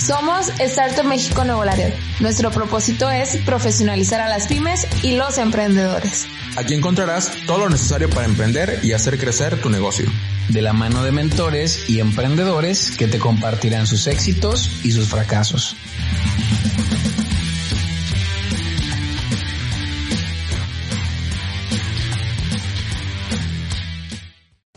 Somos Startup México Nuevo Laredo. Nuestro propósito es profesionalizar a las pymes y los emprendedores. Aquí encontrarás todo lo necesario para emprender y hacer crecer tu negocio. De la mano de mentores y emprendedores que te compartirán sus éxitos y sus fracasos.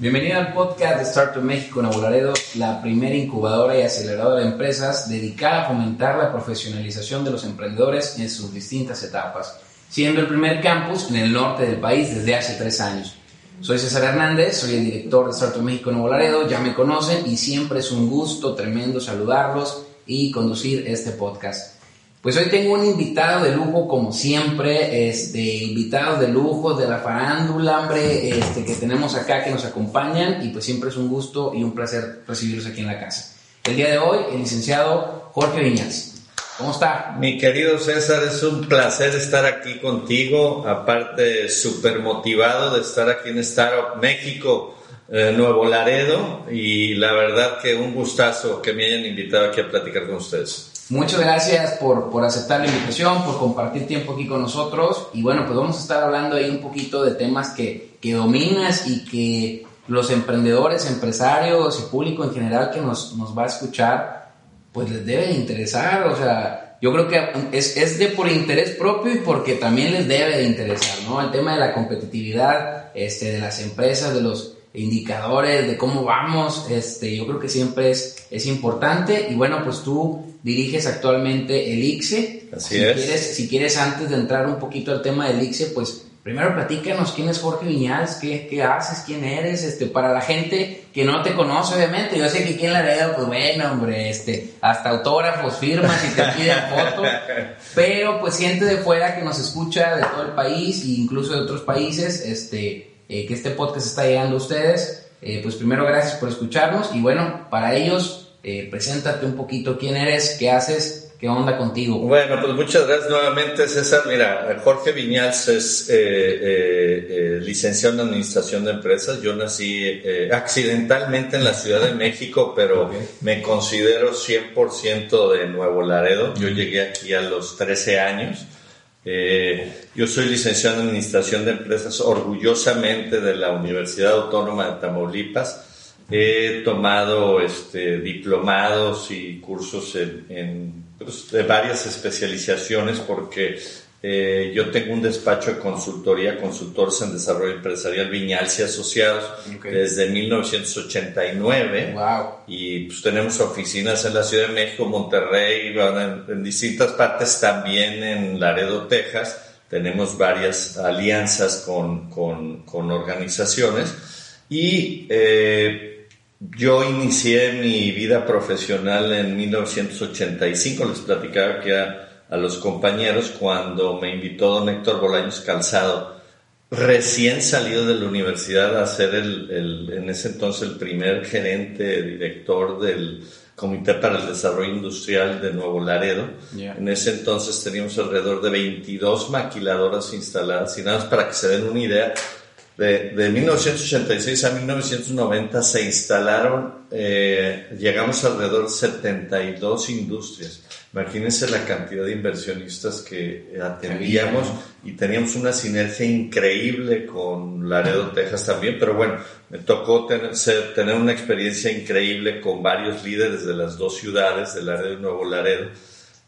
Bienvenido al podcast de Startup México Nuevo Laredo, la primera incubadora y aceleradora de empresas dedicada a fomentar la profesionalización de los emprendedores en sus distintas etapas, siendo el primer campus en el norte del país desde hace tres años. Soy César Hernández, soy el director de Startup México Nuevo Laredo, ya me conocen y siempre es un gusto tremendo saludarlos y conducir este podcast. Pues hoy tengo un invitado de lujo, como siempre, este, invitados de lujo de la farándula, hombre, este, que tenemos acá que nos acompañan y pues siempre es un gusto y un placer recibirlos aquí en la casa. El día de hoy, el licenciado Jorge Viñas. ¿Cómo está? Mi querido César, es un placer estar aquí contigo, aparte súper motivado de estar aquí en Startup México, eh, Nuevo Laredo, y la verdad que un gustazo que me hayan invitado aquí a platicar con ustedes. Muchas gracias por, por, aceptar la invitación, por compartir tiempo aquí con nosotros. Y bueno, pues vamos a estar hablando ahí un poquito de temas que, que dominas y que los emprendedores, empresarios y público en general que nos, nos va a escuchar, pues les debe de interesar. O sea, yo creo que es, es de por interés propio y porque también les debe de interesar, ¿no? El tema de la competitividad este, de las empresas, de los indicadores de cómo vamos, este, yo creo que siempre es, es importante y bueno, pues tú diriges actualmente el ICSE. Así si es. Quieres, si quieres antes de entrar un poquito al tema del ICSE, pues primero platícanos quién es Jorge Viñals, qué, qué haces, quién eres, este, para la gente que no te conoce obviamente, yo sé que aquí en Laredo, pues bueno, hombre, este, hasta autógrafos, firmas y te piden fotos, pero pues gente de fuera que nos escucha de todo el país e incluso de otros países, este, eh, que este podcast está llegando a ustedes. Eh, pues primero gracias por escucharnos y bueno, para ellos, eh, preséntate un poquito quién eres, qué haces, qué onda contigo. Bueno, pues muchas gracias nuevamente César. Mira, Jorge Viñals es licenciado en Administración de Empresas. Yo nací accidentalmente en la Ciudad de México, pero okay. me considero 100% de Nuevo Laredo. Yo llegué aquí a los 13 años. Eh, yo soy licenciado en Administración de Empresas orgullosamente de la Universidad Autónoma de Tamaulipas. He tomado este, diplomados y cursos en, pues, de varias especializaciones porque eh, yo tengo un despacho de consultoría, consultores en desarrollo empresarial Viñals y Asociados Okay. desde 1989 Wow. y pues tenemos oficinas en la Ciudad de México, Monterrey, en, en distintas partes también en Laredo, Texas. Tenemos varias alianzas con, con, con organizaciones y eh, yo inicié mi vida profesional en 1985, les platicaba que a, a los compañeros cuando me invitó don Héctor Bolaños Calzado, recién salido de la universidad a ser el, el, en ese entonces el primer gerente, director del Comité para el Desarrollo Industrial de Nuevo Laredo. Yeah. En ese entonces teníamos alrededor de 22 maquiladoras instaladas y nada más para que se den una idea, de, de 1986 a 1990 se instalaron, eh, llegamos alrededor de 72 industrias. Imagínense la cantidad de inversionistas que atendíamos y teníamos una sinergia increíble con Laredo, Texas también, pero bueno, me tocó tener, tener una experiencia increíble con varios líderes de las dos ciudades, de Laredo y Nuevo Laredo,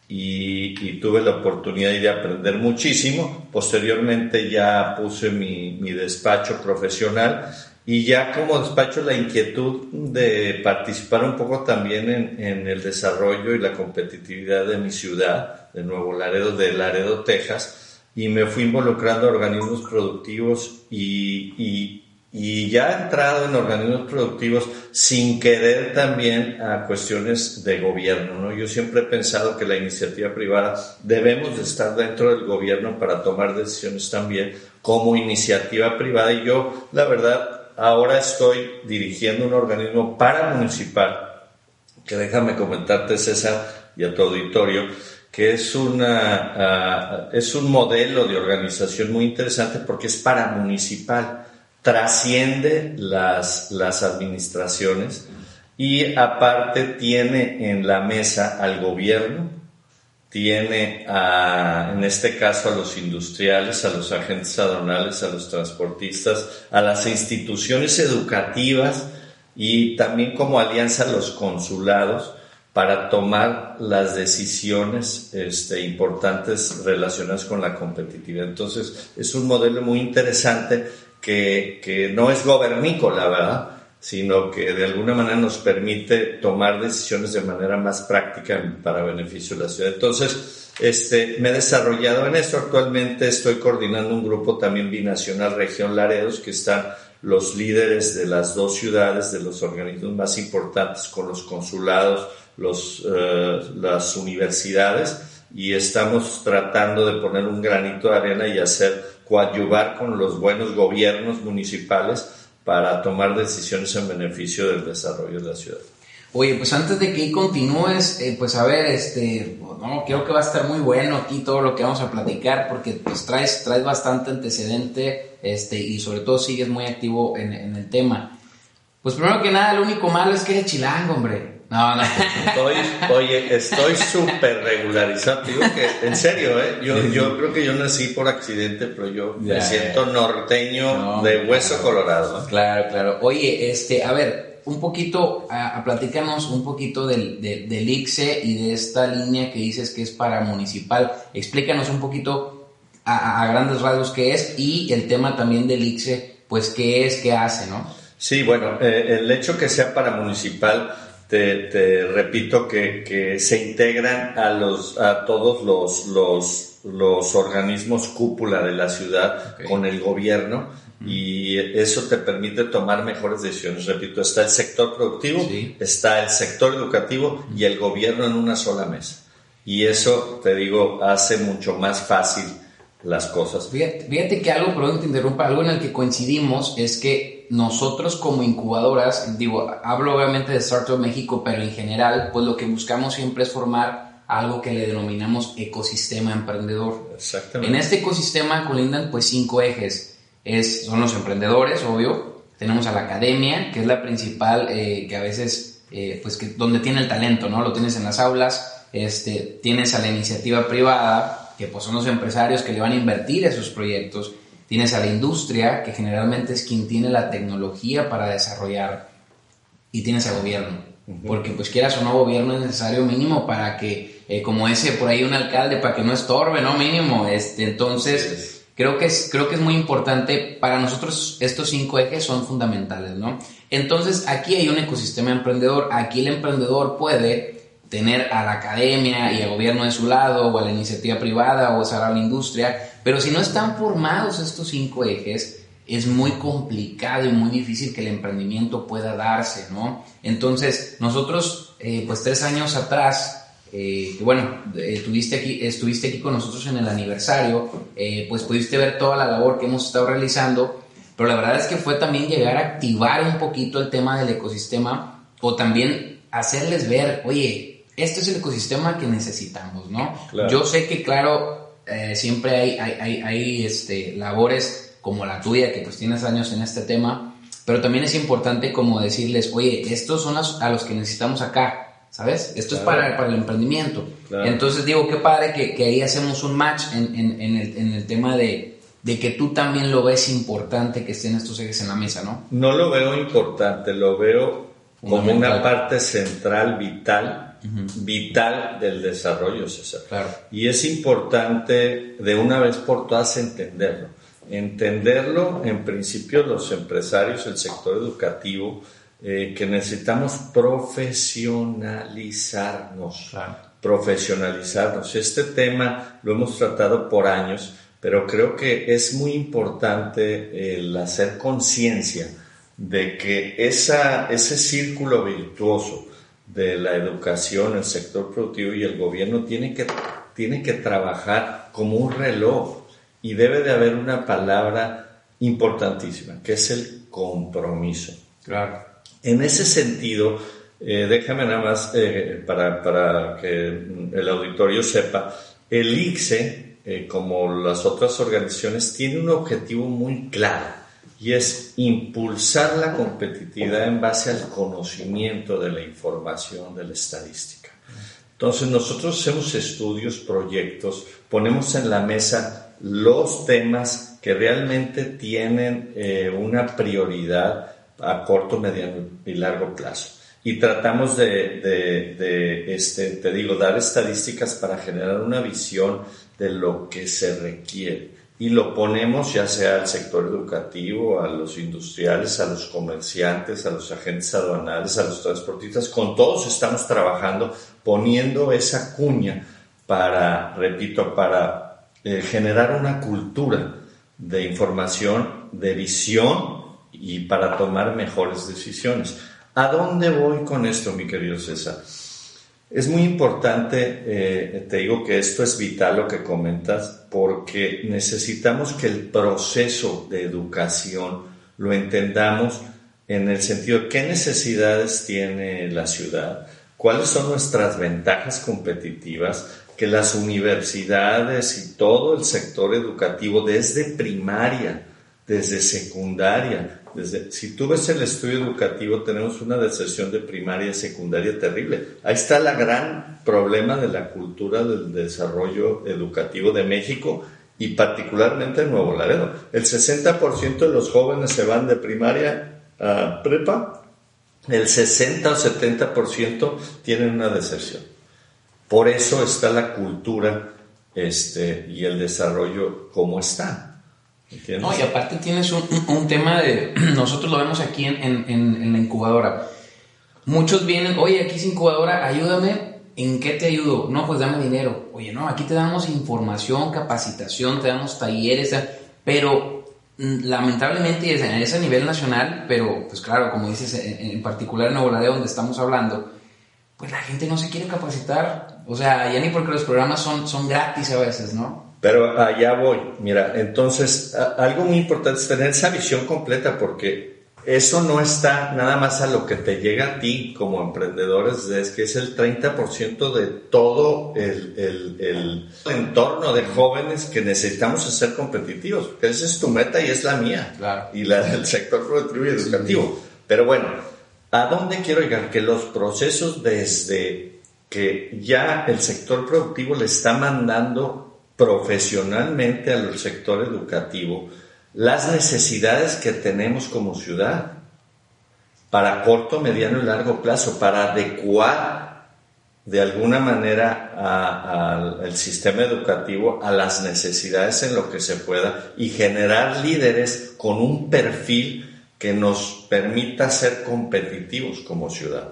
y, y, tuve la oportunidad de aprender muchísimo. Posteriormente ya puse mi, mi despacho profesional y ya como despacho la inquietud de participar un poco también en, en, el desarrollo y la competitividad de mi ciudad, de Nuevo Laredo, de Laredo, Texas, y me fui involucrando a organismos productivos y, y, y ya ha entrado en organismos productivos sin querer también a cuestiones de gobierno. ¿no? Yo siempre he pensado que la iniciativa privada debemos de estar dentro del gobierno para tomar decisiones también como iniciativa privada y yo, la verdad, ahora estoy dirigiendo un organismo paramunicipal que déjame comentarte, César, y a tu auditorio, que es, una, ah, es un modelo de organización muy interesante porque es paramunicipal trasciende las, las administraciones y aparte tiene en la mesa al gobierno, tiene a, en este caso a los industriales, a los agentes aduanales, a los transportistas, a las instituciones educativas y también como alianza a los consulados para tomar las decisiones este, importantes relacionadas con la competitividad. Entonces, es un modelo muy interesante que, no es gobernícola, ¿verdad? Sino que de alguna manera nos permite tomar decisiones de manera más práctica para beneficio de la ciudad. Entonces, este, me he desarrollado en esto. Actualmente estoy coordinando un grupo también binacional Región Laredos, que están los líderes de las dos ciudades, de los organismos más importantes, con los consulados, los, eh, las universidades, y estamos tratando de poner un granito de arena y hacer coadyuvar con los buenos gobiernos municipales para tomar decisiones en beneficio del desarrollo de la ciudad. Oye, pues antes de que continúes, eh, pues a ver, este, no, creo que va a estar muy bueno aquí todo lo que vamos a platicar, porque pues traes, traes bastante antecedente, este, y sobre todo sigues muy activo en, en el tema. Pues primero que nada, lo único malo es que eres chilango, hombre. No, no. Estoy, oye, estoy súper regularizado. Digo que, en serio, ¿eh? Yo, yo creo que yo nací por accidente, pero yo me siento norteño de hueso colorado. Claro, claro. Oye, este, a ver, un poquito, a, platícanos un poquito del, del ICSE y de esta línea que dices que es para municipal. Explícanos un poquito a, grandes rasgos qué es y el tema también del ICSE, pues qué es, qué hace, ¿no? Sí, bueno, eh, el hecho que sea para municipal te, repito que, se integran a, los, a todos los, los, los organismos cúpula de la ciudad con el gobierno y eso te permite tomar mejores decisiones. Repito, está el sector productivo, está el sector educativo y el gobierno en una sola mesa. Y eso, te digo, hace mucho más fácil las cosas. Fíjate, que algo, perdón que te interrumpa, algo en el que coincidimos es que nosotros como incubadoras, digo, hablo obviamente de Startup México, pero en general, pues lo que buscamos siempre es formar algo que le denominamos ecosistema emprendedor. Exactamente. En este ecosistema colindan pues cinco ejes. Es, son los emprendedores, obvio. Tenemos a la academia, que es la principal, eh, que a veces, eh, pues que donde tiene el talento, ¿no? Lo tienes en las aulas. Este, tienes a la iniciativa privada, que pues son los empresarios que le van a invertir a esos proyectos. Tienes a la industria, que generalmente es quien tiene la tecnología para desarrollar. Y tienes al gobierno. Porque pues quieras o no, gobierno es necesario mínimo para que, eh, como ese por ahí un alcalde, para que no estorbe, ¿no? Mínimo. Este, entonces, creo que, es, creo que es muy importante. Para nosotros estos cinco ejes son fundamentales, ¿no? Entonces, aquí hay un ecosistema emprendedor. Aquí el emprendedor puede tener a la academia y al gobierno de su lado, o a la iniciativa privada, o a la industria, pero si no están formados estos cinco ejes, es muy complicado y muy difícil que el emprendimiento pueda darse, ¿no? Entonces, nosotros, eh, pues tres años atrás, eh, bueno, eh, estuviste, aquí, estuviste aquí con nosotros en el aniversario, pues pudiste ver toda la labor que hemos estado realizando, pero la verdad es que fue también llegar a activar un poquito el tema del ecosistema o también hacerles ver, oye, este es el ecosistema que necesitamos, ¿no? Yo sé que, claro, eh, siempre hay, hay, hay, este, labores como la tuya, que pues tienes años en este tema, pero también es importante como decirles, oye, estos son a los que necesitamos acá, ¿sabes? Esto es para, para, el emprendimiento. Entonces digo, qué padre que, que ahí hacemos un match en, en, en, el, en el tema de, de que tú también lo ves importante que estén estos ejes en la mesa, ¿no? No lo veo importante, lo veo como una parte central, vital vital del desarrollo, César. Y es importante de una vez por todas entenderlo. Entenderlo, en principio, los empresarios, el sector educativo, eh, que necesitamos profesionalizarnos. Profesionalizarnos. Este tema lo hemos tratado por años, pero creo que es muy importante el hacer conciencia de que esa, ese círculo virtuoso de la educación, el sector productivo y el gobierno tiene que, tiene que trabajar como un reloj y debe de haber una palabra importantísima, que es el compromiso. Claro. En ese sentido, eh, déjame nada más eh, para, para, que el auditorio sepa, el ICSE, eh, como las otras organizaciones, tiene un objetivo muy claro y es impulsar la competitividad en base al conocimiento de la información, de la estadística. Entonces nosotros hacemos estudios, proyectos, ponemos en la mesa los temas que realmente tienen una prioridad a corto, mediano y largo plazo y tratamos de, de, este, te digo, dar estadísticas para generar una visión de lo que se requiere. Y lo ponemos ya sea al sector educativo, a los industriales, a los comerciantes, a los agentes aduanales, a los transportistas. Con todos estamos trabajando poniendo esa cuña para, repito, para eh, generar una cultura de información, de visión y para tomar mejores decisiones. ¿A dónde voy con esto, mi querido César? Es muy importante, eh, te digo que esto es vital lo que comentas, porque necesitamos que el proceso de educación lo entendamos en el sentido de qué necesidades tiene la ciudad, cuáles son nuestras ventajas competitivas, que las universidades y todo el sector educativo, desde primaria, desde secundaria, si tú ves el estudio educativo, tenemos una deserción de primaria y secundaria terrible. Ahí está el gran problema de la cultura del desarrollo educativo de México y particularmente en Nuevo Laredo. El 60% de los jóvenes se van de primaria a prepa, el 60 o 70% tienen una deserción. Por eso está la cultura este, y el desarrollo como está. No, y aparte tienes un, tema de, nosotros lo vemos aquí en, la incubadora. Muchos vienen, oye, aquí es incubadora, ayúdame, ¿en qué te ayudo? No, pues dame dinero. Oye, no, aquí te damos información, capacitación, te damos talleres, pero mm, lamentablemente es a nivel nacional, pero pues claro, como dices, en, particular en Nuevo donde estamos hablando, pues la gente no se quiere capacitar. O sea, ya ni porque los programas son, son gratis a veces, ¿no? Pero allá voy. Mira, entonces algo muy importante es tener esa visión completa porque eso no está nada más a lo que te llega a ti como emprendedores, es que es el 30% de todo el, el, el, entorno de jóvenes que necesitamos ser competitivos. Esa es tu meta y es la mía. Y la del sector productivo y educativo. Pero bueno, ¿a dónde quiero llegar? Que los procesos desde que ya el sector productivo le está mandando profesionalmente al sector educativo las necesidades que tenemos como ciudad para corto, mediano y largo plazo, para adecuar de alguna manera al sistema educativo a las necesidades en lo que se pueda y generar líderes con un perfil que nos permita ser competitivos como ciudad.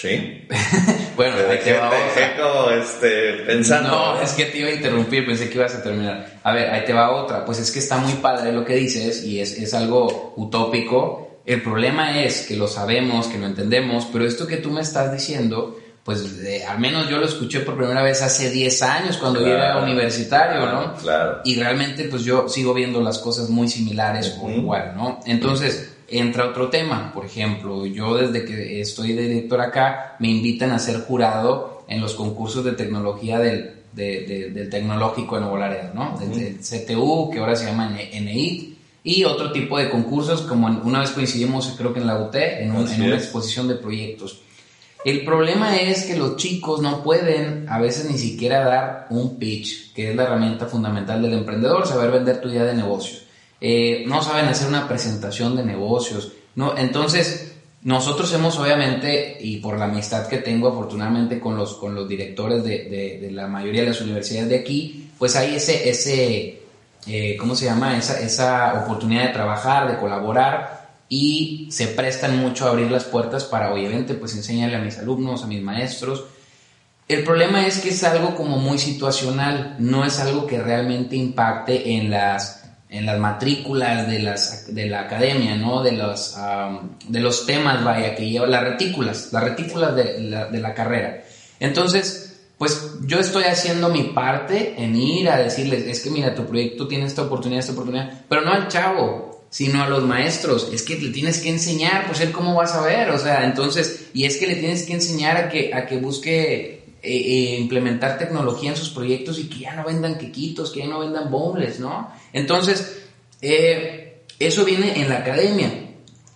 Sí. bueno, ahí te va otra. este, pensando. No, es que te iba a interrumpir, pensé que ibas a terminar. A ver, ahí te va otra. Pues es que está muy padre lo que dices y es, es algo utópico. El problema es que lo sabemos, que lo entendemos, pero esto que tú me estás diciendo, pues al menos yo lo escuché por primera vez hace 10 años cuando yo era universitario, ¿no? Claro. Y realmente pues yo sigo viendo las cosas muy similares o igual, ¿no? Entonces entra otro tema. Por ejemplo, yo desde que estoy de director acá, me invitan a ser jurado en los concursos de tecnología del, del Tecnológico de Nuevo Laredo, ¿no? Del, CTU, que ahora se llama NEIT, y otro tipo de concursos, como una vez coincidimos, creo que en la UT, en, en una exposición de proyectos. El problema es que los chicos no pueden a veces ni siquiera dar un pitch, que es la herramienta fundamental del emprendedor, saber vender tu idea de negocio. Eh, no saben hacer una presentación de negocios, ¿no? Entonces, nosotros hemos obviamente, y por la amistad que tengo afortunadamente con los, con los directores de, de, la mayoría de las universidades de aquí, pues hay ese, ese eh, ¿cómo se llama? Esa, esa oportunidad de trabajar, de colaborar y se prestan mucho a abrir las puertas para, obviamente, pues enseñarle a mis alumnos, a mis maestros. El problema es que es algo como muy situacional, no es algo que realmente impacte en las, en las matrículas de, las, de la academia, ¿no? De los, de los temas, vaya, que lleva las retículas, las retículas de la, de la carrera. Entonces, pues yo estoy haciendo mi parte en ir a decirles, es que mira, tu proyecto tiene esta oportunidad, esta oportunidad, pero no al chavo, sino a los maestros. Es que le tienes que enseñar, pues él cómo va a saber, o sea, entonces, y es que le tienes que enseñar a que, a que busque eh, eh, implementar tecnología en sus proyectos y que ya no vendan quequitos, que ya no vendan bombles, ¿no? Entonces, eh, eso viene en la academia.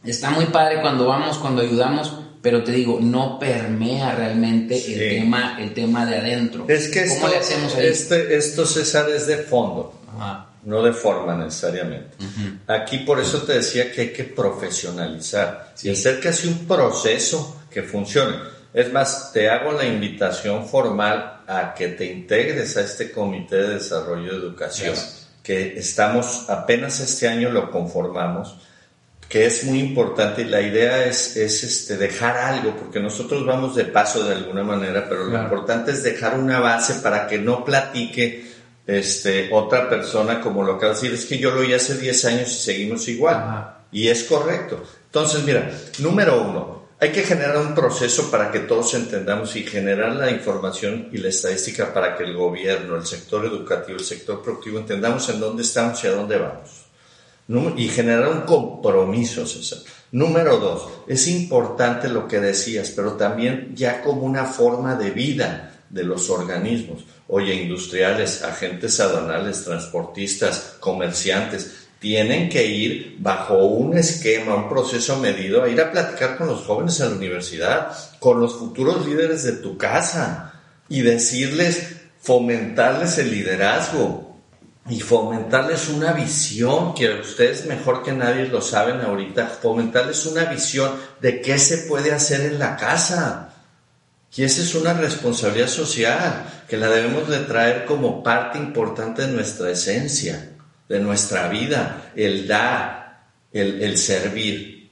Está muy padre cuando vamos, cuando ayudamos, pero te digo, no permea realmente Sí. el tema, el tema de adentro. Es que ¿Cómo esto, le hacemos ahí? este, esto César es de fondo, Ajá. no de forma necesariamente. Aquí por eso te decía que hay que profesionalizar Sí. y hacer casi un proceso que funcione. Es más, te hago la invitación formal a que te integres a este Comité de Desarrollo de Educación, que estamos, apenas este año lo conformamos, que es muy importante y la idea es, es este, dejar algo, porque nosotros vamos de paso de alguna manera, pero lo importante es dejar una base para que no platique este, otra persona como lo que va a decir, es que yo lo oí hace 10 años y seguimos igual. Ajá. Y es correcto. Entonces, mira, número uno, hay que generar un proceso para que todos entendamos y generar la información y la estadística para que el gobierno, el sector educativo, el sector productivo entendamos en dónde estamos y a dónde vamos. Y generar un compromiso, César. Número dos, es importante lo que decías, pero también ya como una forma de vida de los organismos. Oye, industriales, agentes aduanales, transportistas, comerciantes, tienen que ir bajo un esquema, un proceso medido, a ir a platicar con los jóvenes en la universidad, con los futuros líderes de tu casa y decirles, fomentarles el liderazgo, y fomentarles una visión, que ustedes mejor que nadie lo saben ahorita, fomentarles una visión de qué se puede hacer en la casa. Y esa es una responsabilidad social que la debemos de traer como parte importante de nuestra esencia, de nuestra vida, el dar, el, el servir.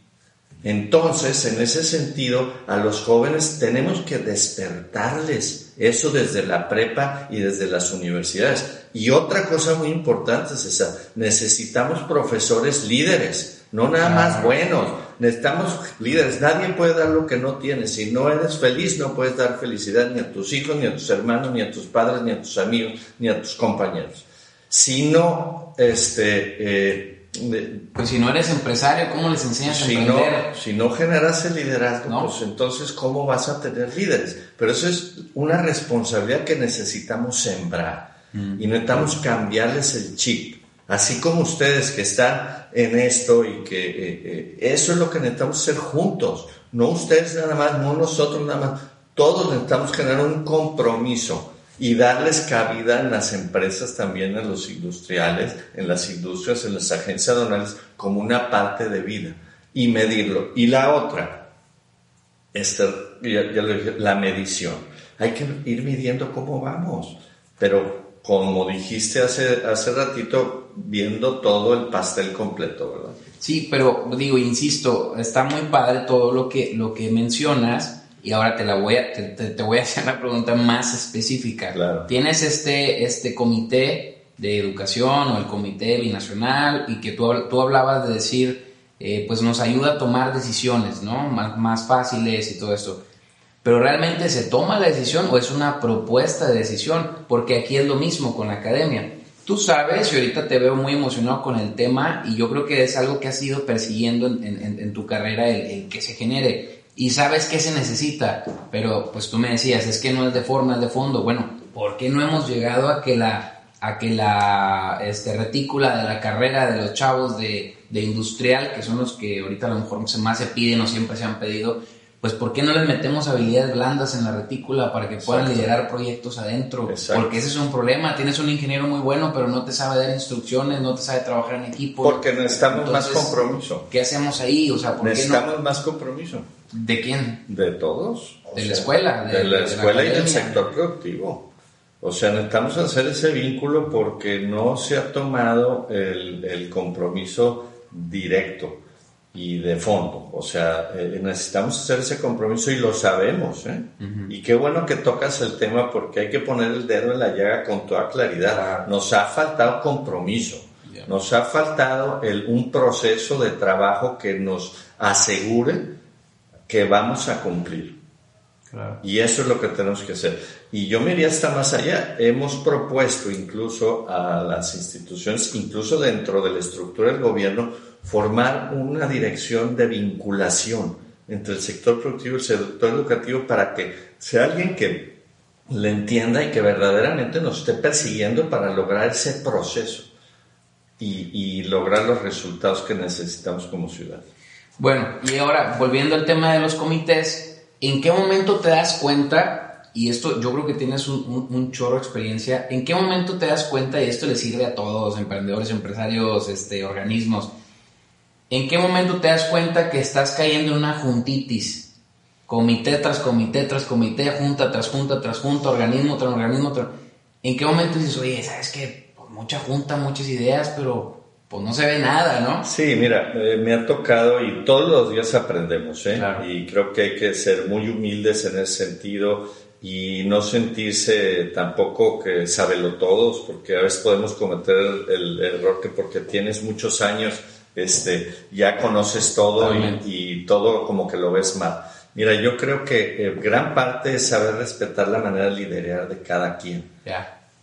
Entonces, en ese sentido, a los jóvenes tenemos que despertarles eso desde la prepa y desde las universidades. Y otra cosa muy importante es esa, necesitamos profesores líderes, no nada más buenos, necesitamos líderes. Nadie puede dar lo que no tiene. Si no eres feliz, no puedes dar felicidad ni a tus hijos, ni a tus hermanos, ni a tus padres, ni a tus amigos, ni a tus compañeros. Si no, este... eh, de- Pues si no eres empresario, ¿cómo les enseñas a si no, emprender? si no generas el liderazgo, No. pues entonces ¿cómo vas a tener líderes? Pero eso es una responsabilidad que necesitamos sembrar y necesitamos cambiarles el chip. Así como ustedes que están en esto y que eh, eh, eso es lo que necesitamos hacer juntos, no ustedes nada más, no nosotros nada más, todos necesitamos generar un compromiso y darles cabida en las empresas también, en los industriales, en las industrias, en las agencias aduanales, como una parte de vida y medirlo. Y la otra, este, la medición. Hay que ir midiendo cómo vamos, pero como dijiste hace, hace ratito, viendo todo el pastel completo, ¿verdad? Sí, pero digo, insisto, está muy padre todo lo que, lo que mencionas y ahora te la voy a, te, te- te voy a hacer una pregunta más específica. Claro. Tienes este, este comité de educación o el comité binacional y que tú, tú hablabas de decir, eh, pues nos ayuda a tomar decisiones, ¿no? Más, más fáciles y todo esto. Pero realmente se toma la decisión o es una propuesta de decisión, porque aquí es lo mismo con la academia. Tú sabes, y ahorita te veo muy emocionado con el tema, y yo creo que es algo que has ido persiguiendo en, en- en tu carrera, el, el que se genere, y sabes qué se necesita, pero pues tú me decías, es que no es de forma, es de fondo. Bueno, ¿por qué no hemos llegado a que la, a que la este, retícula de la carrera de los chavos de, de industrial, que son los que ahorita a lo mejor se más se piden o siempre se han pedido, pues ¿por qué no les metemos habilidades blandas en la retícula para que puedan Exacto. liderar proyectos adentro? Exacto. Porque ese es un problema, tienes un ingeniero muy bueno, pero no te sabe dar instrucciones, no te sabe trabajar en equipo. Porque necesitamos más compromiso. ¿Qué hacemos ahí? O sea, ¿por qué no? Necesitamos más compromiso. ¿De quién? De todos. o De la escuela, De, de- la de la escuela y del sector productivo. O sea, necesitamos hacer ese vínculo porque no se ha tomado el, el compromiso directo. Y de fondo. O sea, eh, necesitamos hacer ese compromiso y lo sabemos. ¿eh? Y qué bueno que tocas el tema porque hay que poner el dedo en la llaga con toda claridad. Nos ha faltado compromiso. Nos ha faltado el, un proceso de trabajo que nos asegure que vamos a cumplir. Y eso es lo que tenemos que hacer. Y yo me iría hasta más allá. Hemos propuesto incluso a las instituciones, incluso dentro de la estructura del gobierno, formar una dirección de vinculación entre el sector productivo y el sector educativo para que sea alguien que le entienda y que verdaderamente nos esté persiguiendo para lograr ese proceso y, lograr los resultados que necesitamos como ciudad. Bueno, y ahora volviendo al tema de los comités, ¿en qué momento te das cuenta, y esto yo creo que tienes un, un, chorro de experiencia, ¿en qué momento te das cuenta, y esto le sirve a todos, emprendedores, empresarios, este, organismos, ¿En qué momento te das cuenta que estás cayendo en una juntitis? Comité tras comité tras comité, junta tras junta tras junta, organismo tras organismo tras... ¿En qué momento dices, oye, sabes que pues, mucha junta, muchas ideas, pero pues no se ve nada, ¿no? Sí, mira, eh, me ha tocado y todos los días aprendemos, ¿eh? Y creo que hay que ser muy humildes en ese sentido y no sentirse tampoco que sábelo todos, porque a veces podemos cometer el error que porque tienes muchos años este, ya conoces todo y, todo como que lo ves mal. Mira, yo creo que eh, gran parte es saber respetar la manera de liderar de cada quien.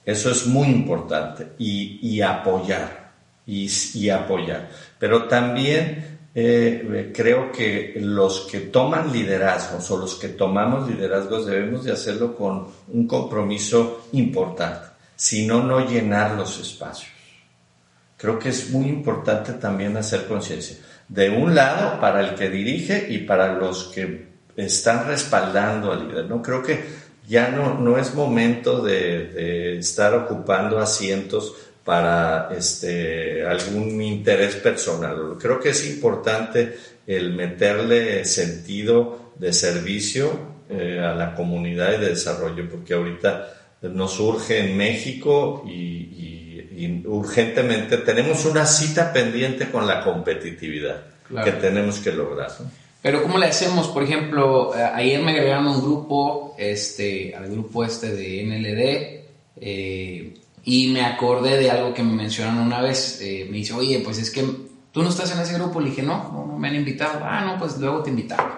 Eso es muy importante y, apoyar, y, apoyar. Pero también eh, creo que los que toman liderazgos o los que tomamos liderazgos debemos de hacerlo con un compromiso importante, si no, no llenar los espacios creo que es muy importante también hacer conciencia. De un lado, para el que dirige y para los que están respaldando al líder. ¿no? Creo que ya no, no es momento de, estar ocupando asientos para este, algún interés personal. Creo que es importante el meterle sentido de servicio eh, a la comunidad y de desarrollo, porque ahorita nos surge en México y urgentemente tenemos una cita pendiente con la competitividad que tenemos que lograr. Pero ¿cómo le hacemos? Por ejemplo, eh, ayer me agregaron un grupo, este, al grupo este de NLD, eh, y me acordé de algo que me mencionaron una vez. Eh, me dice, oye, pues es que tú no estás en ese grupo. Le dije, no, no, no me han invitado. Ah, no, pues luego te invitamos.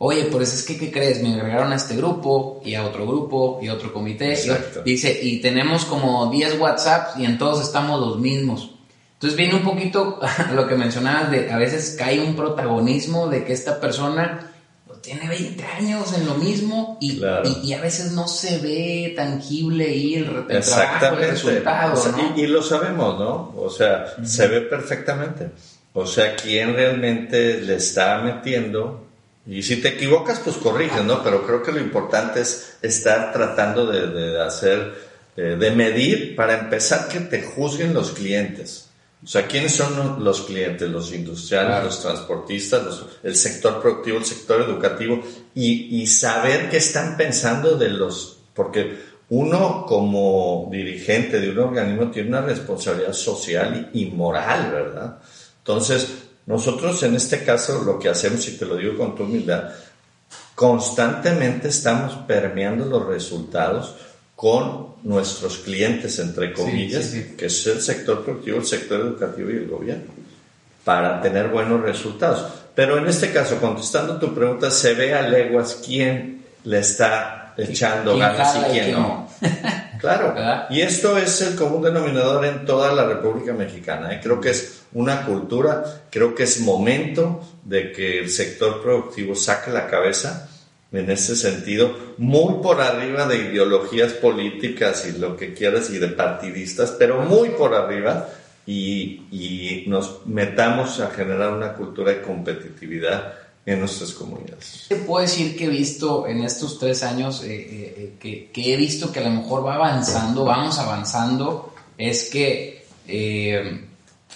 Oye, pues es que, ¿qué crees? Me agregaron a este grupo y a otro grupo y a otro comité. dice, y tenemos como 10 WhatsApps y en todos estamos los mismos. Entonces viene un poquito a lo que mencionabas de a veces cae un protagonismo de que esta persona tiene 20 años en lo mismo y, y, a veces no se ve tangible y el, trabajo, el resultado. y, lo sabemos, ¿no? O sea, se ve perfectamente. O sea, quién realmente le está metiendo y si te equivocas, pues corriges, ¿no? Pero creo que lo importante es estar tratando de, hacer, eh, de medir, para empezar, que te juzguen los clientes. O sea, ¿quiénes son los clientes? Los industriales, los transportistas, el sector productivo, el sector educativo, y, y saber qué están pensando de los... Porque uno como dirigente de un organismo tiene una responsabilidad social y, y moral, ¿verdad? Entonces, nosotros en este caso lo que hacemos, y te lo digo con tu humildad, constantemente estamos permeando los resultados con nuestros clientes, entre comillas, que es el sector productivo, el sector educativo y el gobierno, para tener buenos resultados. Pero en este caso, contestando tu pregunta, se ve a leguas quién le está echando ganas y quién no. Claro. Y esto es el común denominador en toda la República Mexicana. ¿eh? Creo que es una cultura, creo que es momento de que el sector productivo saque la cabeza en ese sentido, muy por arriba de ideologías políticas y lo que quieras y de partidistas, pero muy por arriba y, y nos metamos a generar una cultura de competitividad en nuestras comunidades. Te puedo decir que he visto en estos tres años, eh, eh, que, que, he visto que a lo mejor va avanzando, vamos avanzando, es que, eh,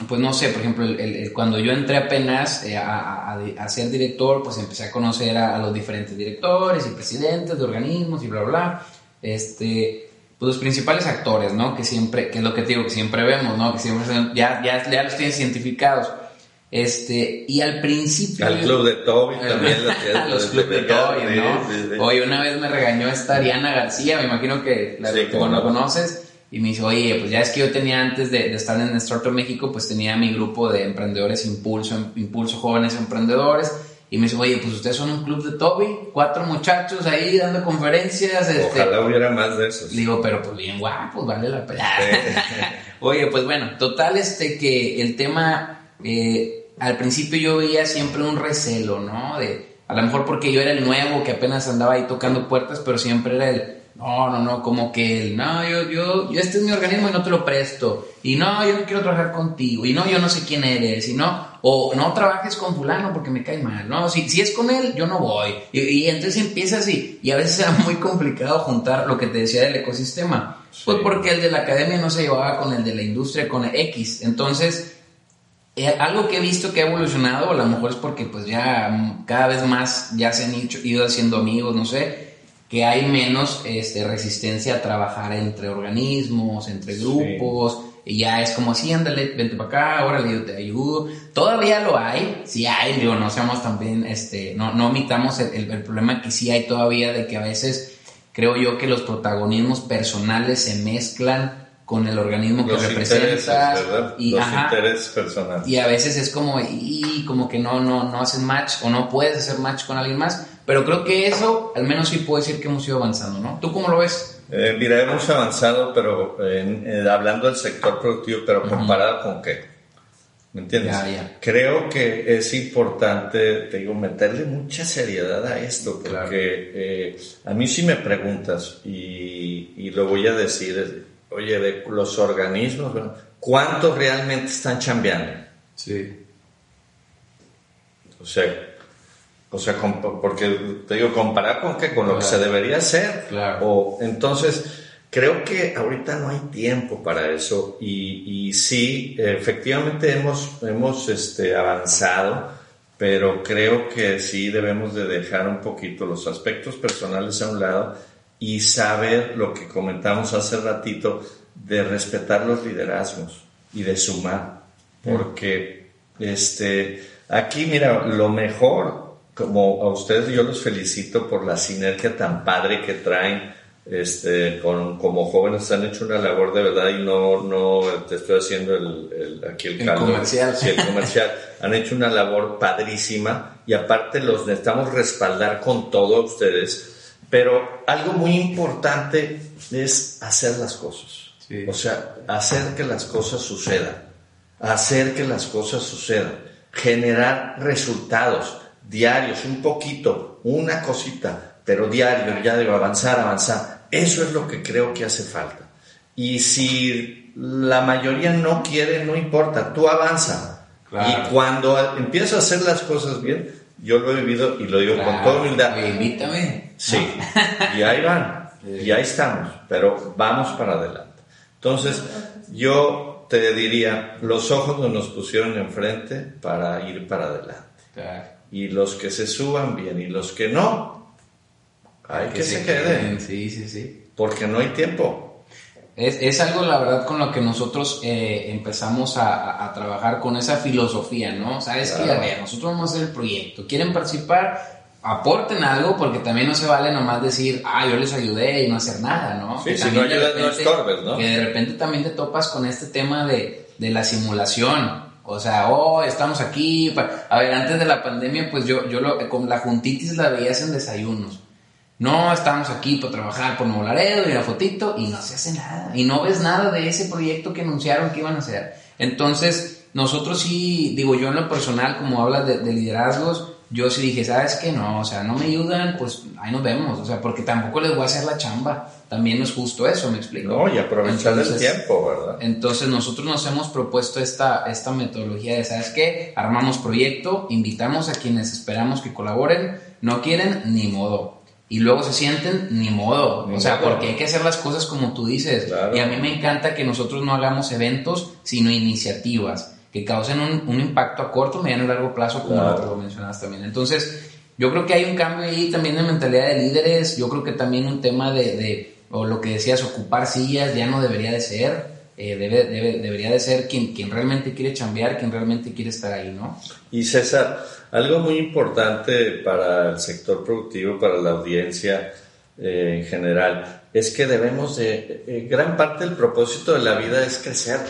pues no sé, por ejemplo, cuando yo entré apenas a, a, ser director, pues empecé a conocer a, los diferentes directores y presidentes de organismos y bla, bla, bla. Este, pues los principales actores, ¿no? Que siempre, que es lo que te digo, que siempre vemos, ¿no? Que siempre ya, ya, ya los tienes identificados. Este, y al principio. Al club de Toby también. a los club de, Toby, ¿no? Hoy una vez me regañó esta Ariana García, me imagino que la sí, no. conoces. Y me dice, oye, pues ya es que yo tenía antes de, estar en Startup México, pues tenía mi grupo de emprendedores Impulso, Impulso Jóvenes Emprendedores. Y me dice, oye, pues ustedes son un club de Toby, cuatro muchachos ahí dando conferencias. Este". Ojalá hubiera más de esos. Digo, pero pues bien guapos, vale la pena. oye, pues bueno, total, este que el tema eh, al principio yo veía siempre un recelo, ¿no? De, a lo mejor porque yo era el nuevo que apenas andaba ahí tocando puertas, pero siempre era el, no, no, no, como que el, no, yo, yo, yo, este es mi organismo y no te lo presto, y no, yo no quiero trabajar contigo, y no, yo no sé quién eres, y no, o no trabajes con fulano porque me cae mal, no, si, si es con él, yo no voy, y, entonces empieza así, y a veces era muy complicado juntar lo que te decía del ecosistema, pues porque el de la academia no se llevaba con el de la industria, con el X, entonces eh, algo que he visto que ha evolucionado, a lo mejor es porque pues ya cada vez más ya se han ido haciendo amigos, no sé, que hay menos este, resistencia a trabajar entre organismos, entre grupos, y ya es como así, ándale, vente para acá, órale, yo te ayudo. Todavía lo hay, sí hay, digo, no seamos también, este, no, no omitamos el, el problema que sí hay todavía de que a veces creo yo que los protagonismos personales se mezclan con el organismo que representas y los intereses personales. y a veces es como y como que no no no hacen match o no puedes hacer match con alguien más pero creo que eso al menos sí puedo decir que hemos ido avanzando no tú cómo lo ves eh, mira hemos avanzado pero eh, hablando del sector productivo pero comparado con qué. ¿me entiendes? creo que es importante te digo meterle mucha seriedad a esto porque eh, a mí si me preguntas y, y lo voy a decir oye, de los organismos, ¿cuántos realmente están chambeando? Sí. O sea, o sea, porque te digo, comparar con qué, con lo que se debería hacer. Claro. O, entonces, creo que ahorita no hay tiempo para eso y, y sí, efectivamente hemos, hemos este, avanzado, pero creo que sí debemos de dejar un poquito los aspectos personales a un lado y saber lo que comentamos hace ratito de respetar los liderazgos y de sumar. Porque este, aquí, mira, lo mejor, como a ustedes yo los felicito por la sinergia tan padre que traen. Este, con, como jóvenes han hecho una labor de verdad y no, no te estoy haciendo el, aquí el, el comercial. Sí, el comercial. han hecho una labor padrísima y aparte los necesitamos respaldar con todo ustedes pero algo muy importante es hacer las cosas. O sea, hacer que las cosas sucedan. Hacer que las cosas sucedan. Generar resultados diarios, un poquito, una cosita, pero diario, ya debo avanzar, avanzar. Eso es lo que creo que hace falta. Y si la mayoría no quiere, no importa, tú avanza. Y cuando empiezas a hacer las cosas bien, yo lo he vivido y lo digo con toda humildad. Invítame. Sí, y ahí van, y ahí estamos, pero vamos para adelante. Entonces, yo te diría, los ojos nos pusieron enfrente para ir para adelante. Y los que se suban bien y los que no, hay que, se, queden. Sí, sí, sí. Porque no hay tiempo. Es, es, algo, la verdad, con lo que nosotros eh, empezamos a, a, trabajar con esa filosofía, ¿no? Sabes que, a ver, nosotros vamos a hacer el proyecto. ¿Quieren participar? Aporten algo, porque también no se vale nomás decir, ah, yo les ayudé y no hacer nada, ¿no? Sí, si no ayudas, no estorbes, ¿no? Que de repente también te topas con este tema de, de la simulación. O sea, oh, estamos aquí. A ver, antes de la pandemia, pues yo, yo lo, con la juntitis la veías en desayunos no estamos aquí para trabajar por Nuevo Laredo y la fotito y no se hace nada. Y no ves nada de ese proyecto que anunciaron que iban a hacer. Entonces, nosotros sí, digo yo en lo personal, como hablas de, liderazgos, yo sí dije, ¿sabes qué? No, o sea, no me ayudan, pues ahí nos vemos. O sea, porque tampoco les voy a hacer la chamba. También no es justo eso, me explico. No, y aprovechar el tiempo, ¿verdad? Entonces, nosotros nos hemos propuesto esta, esta metodología de, ¿sabes qué? Armamos proyecto, invitamos a quienes esperamos que colaboren, no quieren, ni modo y luego se sienten, ni modo. o sea, porque hay que hacer las cosas como tú dices. Y a mí me encanta que nosotros no hagamos eventos, sino iniciativas que causen un, impacto a corto, mediano y largo plazo, como lo mencionabas también. Entonces, yo creo que hay un cambio ahí también de mentalidad de líderes. Yo creo que también un tema de, de o lo que decías, ocupar sillas ya no debería de ser. eh, debe, debe, debería de ser quien, quien realmente quiere chambear, quien realmente quiere estar ahí, ¿no? Y César, algo muy importante para el sector productivo, para la audiencia eh, en general, es que debemos de, eh, gran parte del propósito de la vida es crecer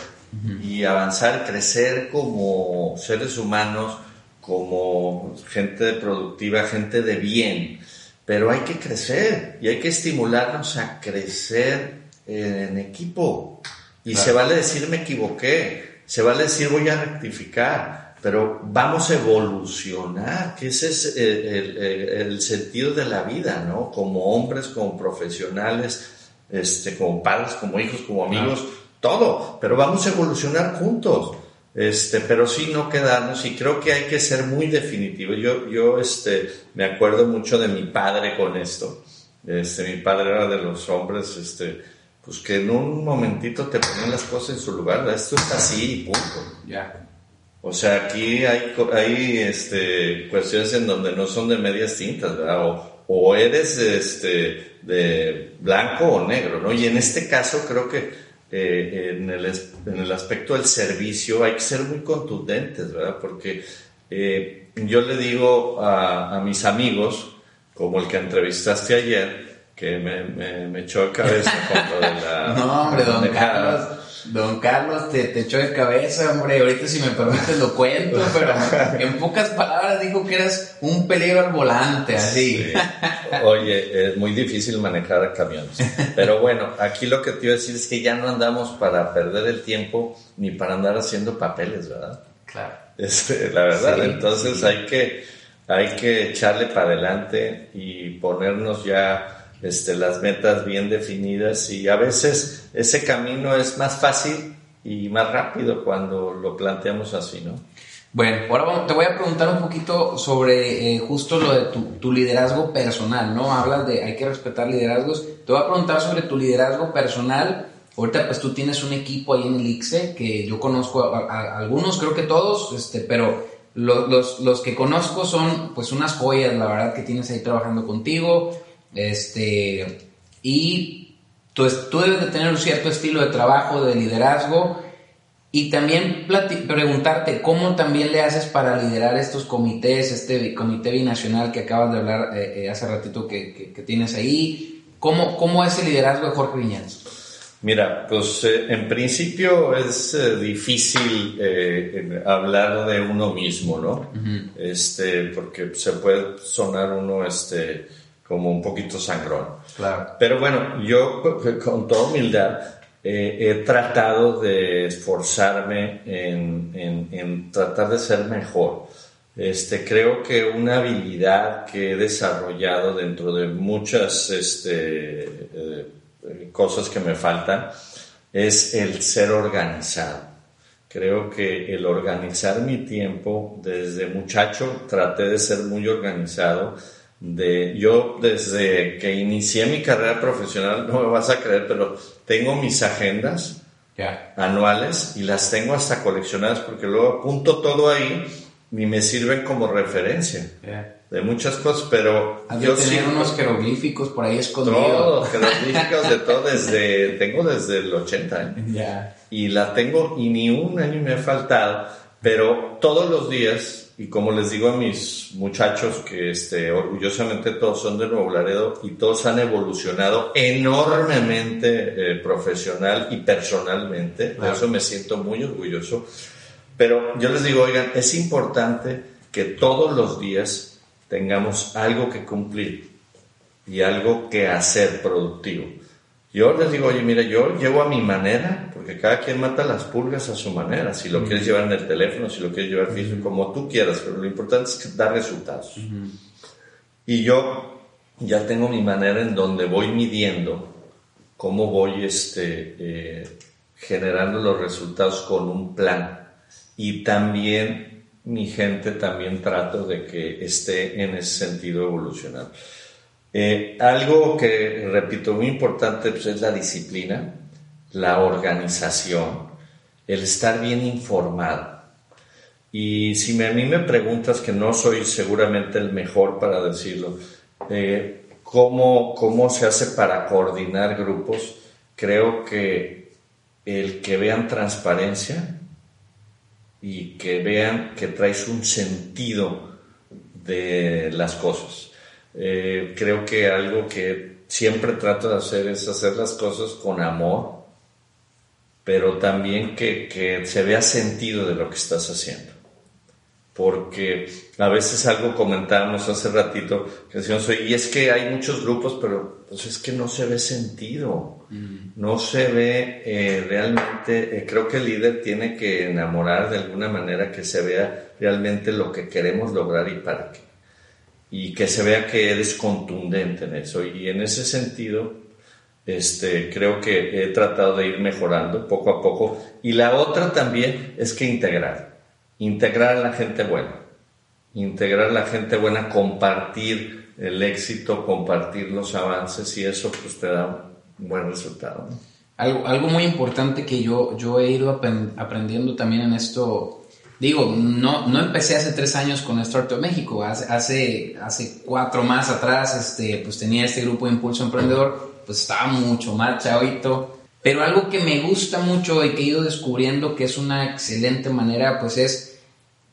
y avanzar, crecer como seres humanos, como gente productiva, gente de bien. Pero hay que crecer y hay que estimularnos a crecer en equipo. Y se vale decir me equivoqué, se vale decir voy a rectificar, pero vamos a evolucionar, que ese es el, el, sentido de la vida, ¿no? Como hombres, como profesionales, este, como padres, como hijos, como amigos, todo, pero vamos a evolucionar juntos. Este, pero sí no quedarnos y creo que hay que ser muy definitivo. Yo, yo este, me acuerdo mucho de mi padre con esto. Este, mi padre era de los hombres, este, pues que en un momentito te ponen las cosas en su lugar, esto está así y punto. Ya. O sea, aquí hay, hay este, cuestiones en donde no son de medias tintas, ¿verdad? O, o eres este, de blanco o negro, ¿no? Y en este caso creo que eh, en, el, en, el, aspecto del servicio hay que ser muy contundentes, ¿verdad? Porque eh, yo le digo a, a, mis amigos, como el que entrevistaste ayer, que me, me, me echó de cabeza con lo de la... No, hombre, don Carlos. Don Carlos te, te, echó de cabeza, hombre. Ahorita, si me permites, lo cuento, pero en pocas palabras dijo que eras un peligro al volante, así. Oye, es muy difícil manejar camiones. Pero bueno, aquí lo que te iba a decir es que ya no andamos para perder el tiempo ni para andar haciendo papeles, ¿verdad? Claro. Este, la verdad, entonces hay que hay que echarle para adelante y ponernos ya este, las metas bien definidas y a veces ese camino es más fácil y más rápido cuando lo planteamos así, ¿no? Bueno, ahora te voy a preguntar un poquito sobre eh, justo lo de tu, liderazgo personal, ¿no? Hablas de hay que respetar liderazgos. Te voy a preguntar sobre tu liderazgo personal. Ahorita pues tú tienes un equipo ahí en el ICSE que yo conozco a, algunos, creo que todos, este, pero los, los que conozco son pues unas joyas, la verdad, que tienes ahí trabajando contigo. Este, y tú, tú debes de tener un cierto estilo de trabajo, de liderazgo, y también preguntarte cómo también le haces para liderar estos comités, este comité binacional que acabas de hablar eh, eh, hace ratito que, que, tienes ahí. ¿Cómo, ¿Cómo es el liderazgo de Jorge Viñas? Mira, pues eh, en principio es difícil hablar de uno mismo, ¿no? Este, porque se puede sonar uno, este, como un poquito sangrón. Claro. Pero bueno, yo con toda humildad eh, he tratado de esforzarme en, en, tratar de ser mejor. Este, creo que una habilidad que he desarrollado dentro de muchas este, eh, cosas que me faltan es el ser organizado. Creo que el organizar mi tiempo desde muchacho traté de ser muy organizado de yo desde que inicié mi carrera profesional, no me vas a creer, pero tengo mis agendas anuales y las tengo hasta coleccionadas porque luego apunto todo ahí y me sirven como referencia de muchas cosas, pero yo tenía unos jeroglíficos por ahí escondidos. Todos, jeroglíficos de todo desde tengo desde el 80 años. Y la tengo y ni un año me ha faltado, pero todos los días y como les digo a mis muchachos que este, orgullosamente todos son de Nuevo Laredo y todos han evolucionado enormemente eh, profesional y personalmente, de eso me siento muy orgulloso. Pero yo les digo, oigan, es importante que todos los días tengamos algo que cumplir y algo que hacer productivo. Yo les digo, oye, mira, yo llevo a mi manera, porque cada quien mata las pulgas a su manera. Si lo quieres llevar en el teléfono, si lo quieres llevar físico, como tú quieras, pero lo importante es que da resultados. Y yo ya tengo mi manera en donde voy midiendo cómo voy este, eh, generando los resultados con un plan. Y también mi gente también trato de que esté en ese sentido evolucionando. Eh, algo que, repito, muy importante pues, es la disciplina, la organización, el estar bien informado. Y si me, a mí me preguntas, que no soy seguramente el mejor para decirlo, eh, ¿cómo, ¿cómo se hace para coordinar grupos? Creo que el que vean transparencia y que vean que traes un sentido de las cosas. Eh, creo que algo que siempre trato de hacer es hacer las cosas con amor, pero también que, que se vea sentido de lo que estás haciendo. Porque a veces algo comentábamos hace ratito, que decíamos, y es que hay muchos grupos, pero pues es que no se ve sentido, mm. no se ve eh, realmente, eh, creo que el líder tiene que enamorar de alguna manera que se vea realmente lo que queremos lograr y para qué, y que se vea que eres contundente en eso, y en ese sentido, este, creo que he tratado de ir mejorando poco a poco, y la otra también es que integrar integrar a la gente buena, integrar a la gente buena, compartir el éxito, compartir los avances y eso pues te da un buen resultado. Algo, algo muy importante que yo, yo he ido aprendiendo también en esto, digo, no, no empecé hace tres años con Startup México, hace, hace, hace cuatro más atrás este, pues tenía este grupo de Impulso Emprendedor, pues estaba mucho más chavito, pero algo que me gusta mucho y que he ido descubriendo que es una excelente manera, pues es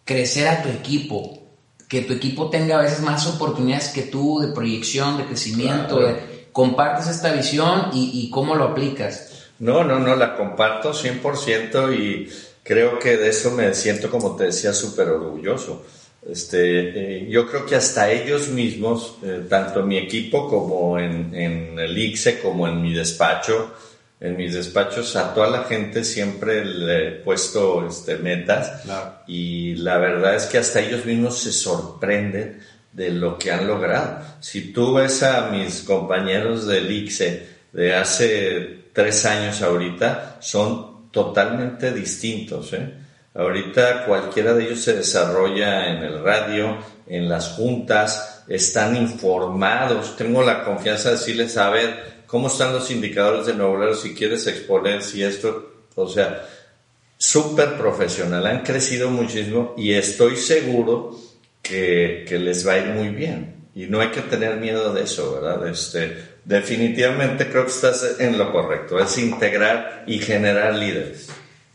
crecer a tu equipo. Que tu equipo tenga a veces más oportunidades que tú de proyección, de crecimiento. compartes esta visión y, cómo lo aplicas. No, no, no, la comparto 100% y creo que de eso me siento, como te decía, súper orgulloso. Este, eh, yo creo que hasta ellos mismos, eh, tanto en mi equipo como en, en el ICSE, como en mi despacho, en mis despachos a toda la gente siempre le he puesto este, metas y la verdad es que hasta ellos mismos se sorprenden de lo que han logrado. Si tú ves a mis compañeros del ICSE de hace tres años ahorita, son totalmente distintos. ¿eh? Ahorita cualquiera de ellos se desarrolla en el radio, en las juntas, están informados. Tengo la confianza de decirles, a ver, cómo están los indicadores de Nuevo si quieres exponer, si esto, o sea, súper profesional, han crecido muchísimo y estoy seguro que, que, les va a ir muy bien. Y no hay que tener miedo de eso, ¿verdad? Este, definitivamente creo que estás en lo correcto, es integrar y generar líderes.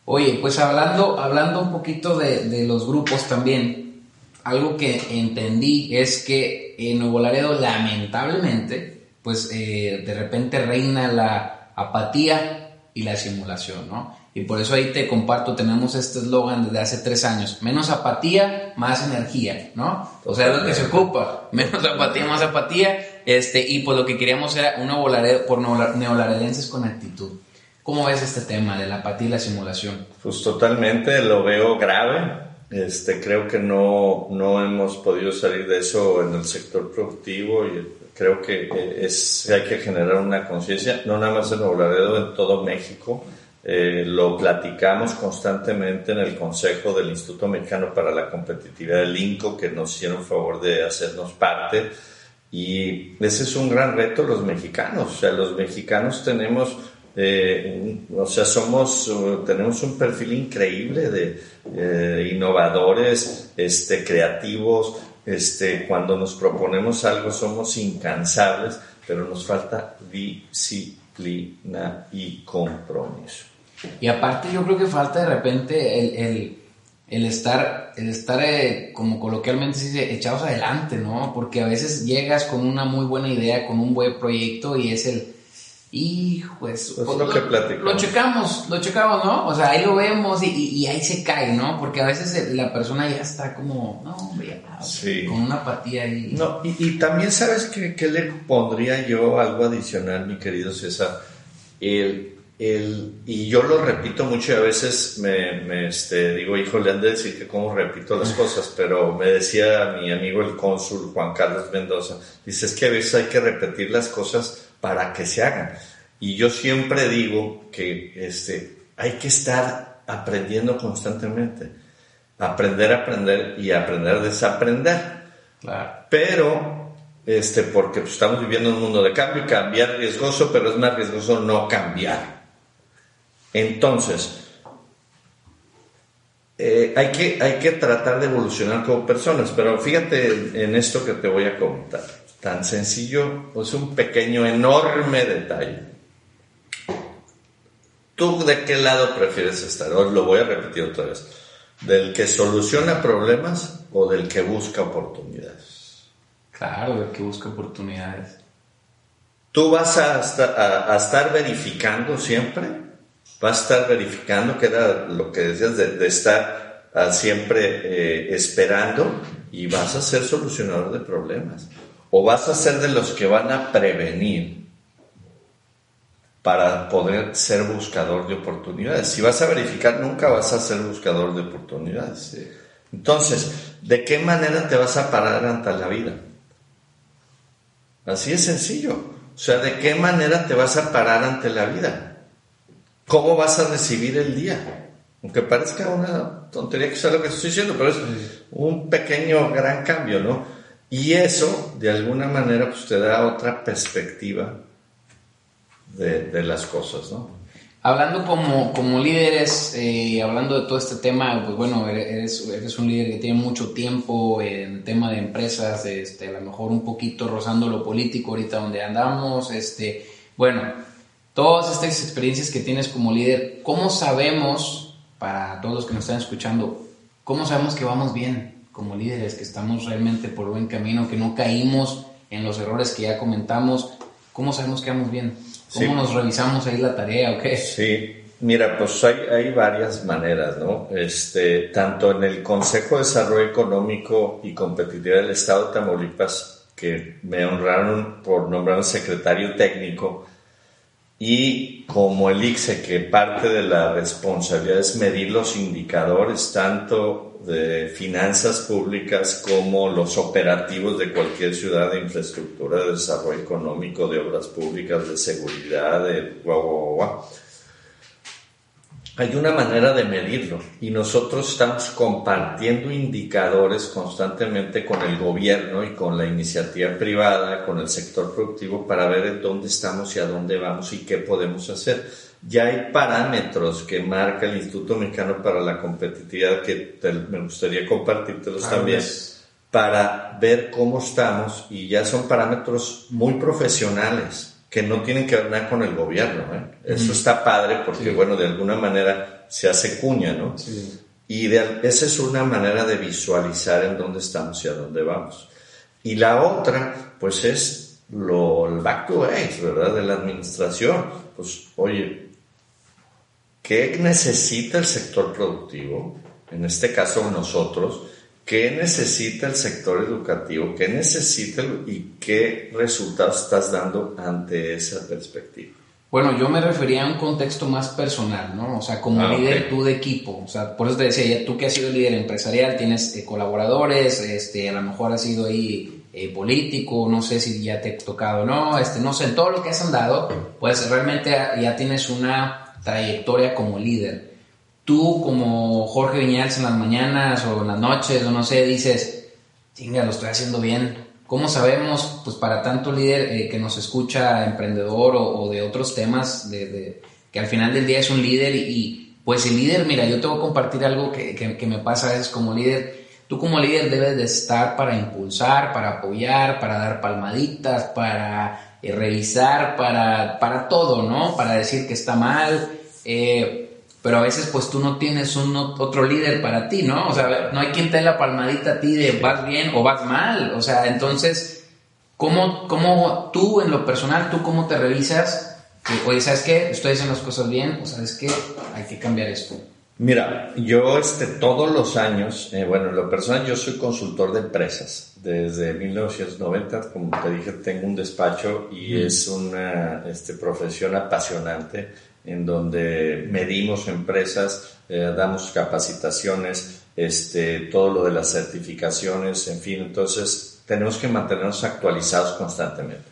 Oye, pues hablando, hablando un poquito de, de los grupos también, algo que entendí es que en Nuevo Laredo lamentablemente pues eh, de repente reina la apatía y la simulación, ¿no? Y por eso ahí te comparto, tenemos este eslogan desde hace tres años, menos apatía, más energía, ¿no? O sea, es lo que se ocupa, menos apatía, más apatía, este, y pues lo que queríamos era una volaredo por neolaredenses con actitud. ¿Cómo ves este tema de la apatía y la simulación? Pues totalmente, lo veo grave, este, creo que no, no hemos podido salir de eso en el sector productivo y creo que es, hay que generar una conciencia, no nada más en Nuevo Laredo, en todo México. Eh, lo platicamos constantemente en el Consejo del Instituto Mexicano para la Competitividad del INCO, que nos hicieron favor de hacernos parte. Y ese es un gran reto los mexicanos. O sea, los mexicanos tenemos, eh, o sea, somos, tenemos un perfil increíble de eh, innovadores, este, creativos, este, cuando nos proponemos algo somos incansables, pero nos falta disciplina y compromiso. Y aparte yo creo que falta de repente el, el estar, el estar eh, como coloquialmente se dice, echados adelante, ¿no? Porque a veces llegas con una muy buena idea, con un buen proyecto y es el Hijo. Pues lo, que platicamos. Lo checamos, lo checamos, ¿no? O sea, ahí lo vemos y, y, ahí se cae, ¿no? Porque a veces la persona ya está como, no, hombre, con una apatía ahí. No, y, y también, ¿sabes qué, qué, le pondría yo algo adicional, mi querido César? El, el, y yo lo repito mucho y a veces me, me este, digo, hijo, le han de decir que cómo repito las cosas, pero me decía mi amigo el cónsul Juan Carlos Mendoza, dice, es que a veces hay que repetir las cosas para que se hagan. Y yo siempre digo que este, hay que estar aprendiendo constantemente. Aprender, aprender y aprender desaprender. Pero, este, porque pues, estamos viviendo un mundo de cambio, cambiar riesgoso, pero es más riesgoso no cambiar. Entonces, eh, hay, que, hay que tratar de evolucionar como personas, pero fíjate en esto que te voy a comentar tan sencillo, es un pequeño, enorme detalle. ¿Tú de qué lado prefieres estar? Hoy lo voy a repetir otra vez. ¿Del que soluciona problemas o del que busca oportunidades? Claro, del que busca oportunidades. ¿Tú vas a estar, verificando siempre? ¿Vas a estar verificando, que era lo que decías, de, estar ah, siempre eh, esperando y vas a ser solucionador de problemas? ¿O vas a ser de los que van a prevenir para poder ser buscador de oportunidades. Si vas a verificar, nunca vas a ser buscador de oportunidades. Entonces, ¿de qué manera te vas a parar ante la vida? Así es sencillo. O sea, ¿de qué manera te vas a parar ante la vida? ¿Cómo vas a recibir el día? Aunque parezca una tontería que sea lo que estoy diciendo, pero es un pequeño, gran cambio, ¿no? Y eso, de alguna manera, pues te da otra perspectiva de, las cosas, ¿no? Hablando como, como líderes, eh, hablando de todo este tema, pues bueno, eres, eres, un líder que tiene mucho tiempo en tema de empresas, este, a lo mejor un poquito rozando lo político ahorita donde andamos, este, bueno, todas estas experiencias que tienes como líder, ¿cómo sabemos, para todos los que nos están escuchando, cómo sabemos que vamos bien como líderes, que estamos realmente por buen camino, que no caímos en los errores que ya comentamos? ¿Cómo sabemos que vamos bien? ¿Cómo nos revisamos ahí la tarea o qué? Sí, mira, pues hay, hay varias maneras, ¿no? Este, tanto en el Consejo de Desarrollo Económico y Competitividad del Estado de Tamaulipas, que me honraron por nombrar un secretario técnico, y como el ICSE, que parte de la responsabilidad es medir los indicadores, tanto de finanzas públicas como los operativos de cualquier ciudad de infraestructura, de desarrollo económico, de obras públicas, de seguridad, de guau, Hay una manera de medirlo y nosotros estamos compartiendo indicadores constantemente con el gobierno y con la iniciativa privada, con el sector productivo para ver dónde estamos y a dónde vamos y qué podemos hacer. Ya hay parámetros que marca el Instituto Mexicano para la Competitividad que me gustaría compartírtelos también para ver cómo estamos y ya son parámetros muy profesionales que no tienen que ver nada con el gobierno. ¿eh? Eso está padre porque, bueno, de alguna manera se hace cuña, ¿no? Y esa es una manera de visualizar en dónde estamos y a dónde vamos. Y la otra, pues es lo, el back to base, ¿verdad? De la administración. Pues, oye, ¿Qué necesita el sector productivo? En este caso nosotros. ¿Qué necesita el sector educativo? ¿Qué necesita y qué resultados estás dando ante esa perspectiva? Bueno, yo me refería a un contexto más personal, ¿no? O sea, como ah, líder tú de equipo. O sea, por eso te decía, ya tú que has sido líder empresarial, tienes eh, colaboradores, este, a lo mejor has sido ahí eh, político, no sé si ya te ha tocado o no, este, no sé, todo lo que has andado, pues realmente ya tienes una trayectoria como líder. Tú como Jorge Viñals en las mañanas o en las noches o no sé, dices, chinga, lo estoy haciendo bien. ¿Cómo sabemos, pues para tanto líder eh, que nos escucha, emprendedor o, de otros temas, de, que al final del día es un líder y, pues el líder, mira, yo te voy a compartir algo que, que, me pasa a veces como líder. Tú como líder debes de estar para impulsar, para apoyar, para dar palmaditas, para eh, revisar, para, para todo, ¿no? Para decir que está mal, eh, pero a veces pues tú no tienes un otro líder para ti, ¿no? O sea, no hay quien te dé la palmadita a ti de vas bien o vas mal. O sea, entonces, ¿cómo, cómo tú en lo personal, tú cómo te revisas? Que, oye, ¿sabes qué? Estoy haciendo las cosas bien o sabes qué? Hay que cambiar esto. Mira, yo este, todos los años, eh, bueno, en lo personal yo soy consultor de empresas. Desde 1990, como te dije, tengo un despacho y es una este, profesión apasionante en donde medimos empresas, eh, damos capacitaciones, este, todo lo de las certificaciones, en fin, entonces tenemos que mantenernos actualizados constantemente.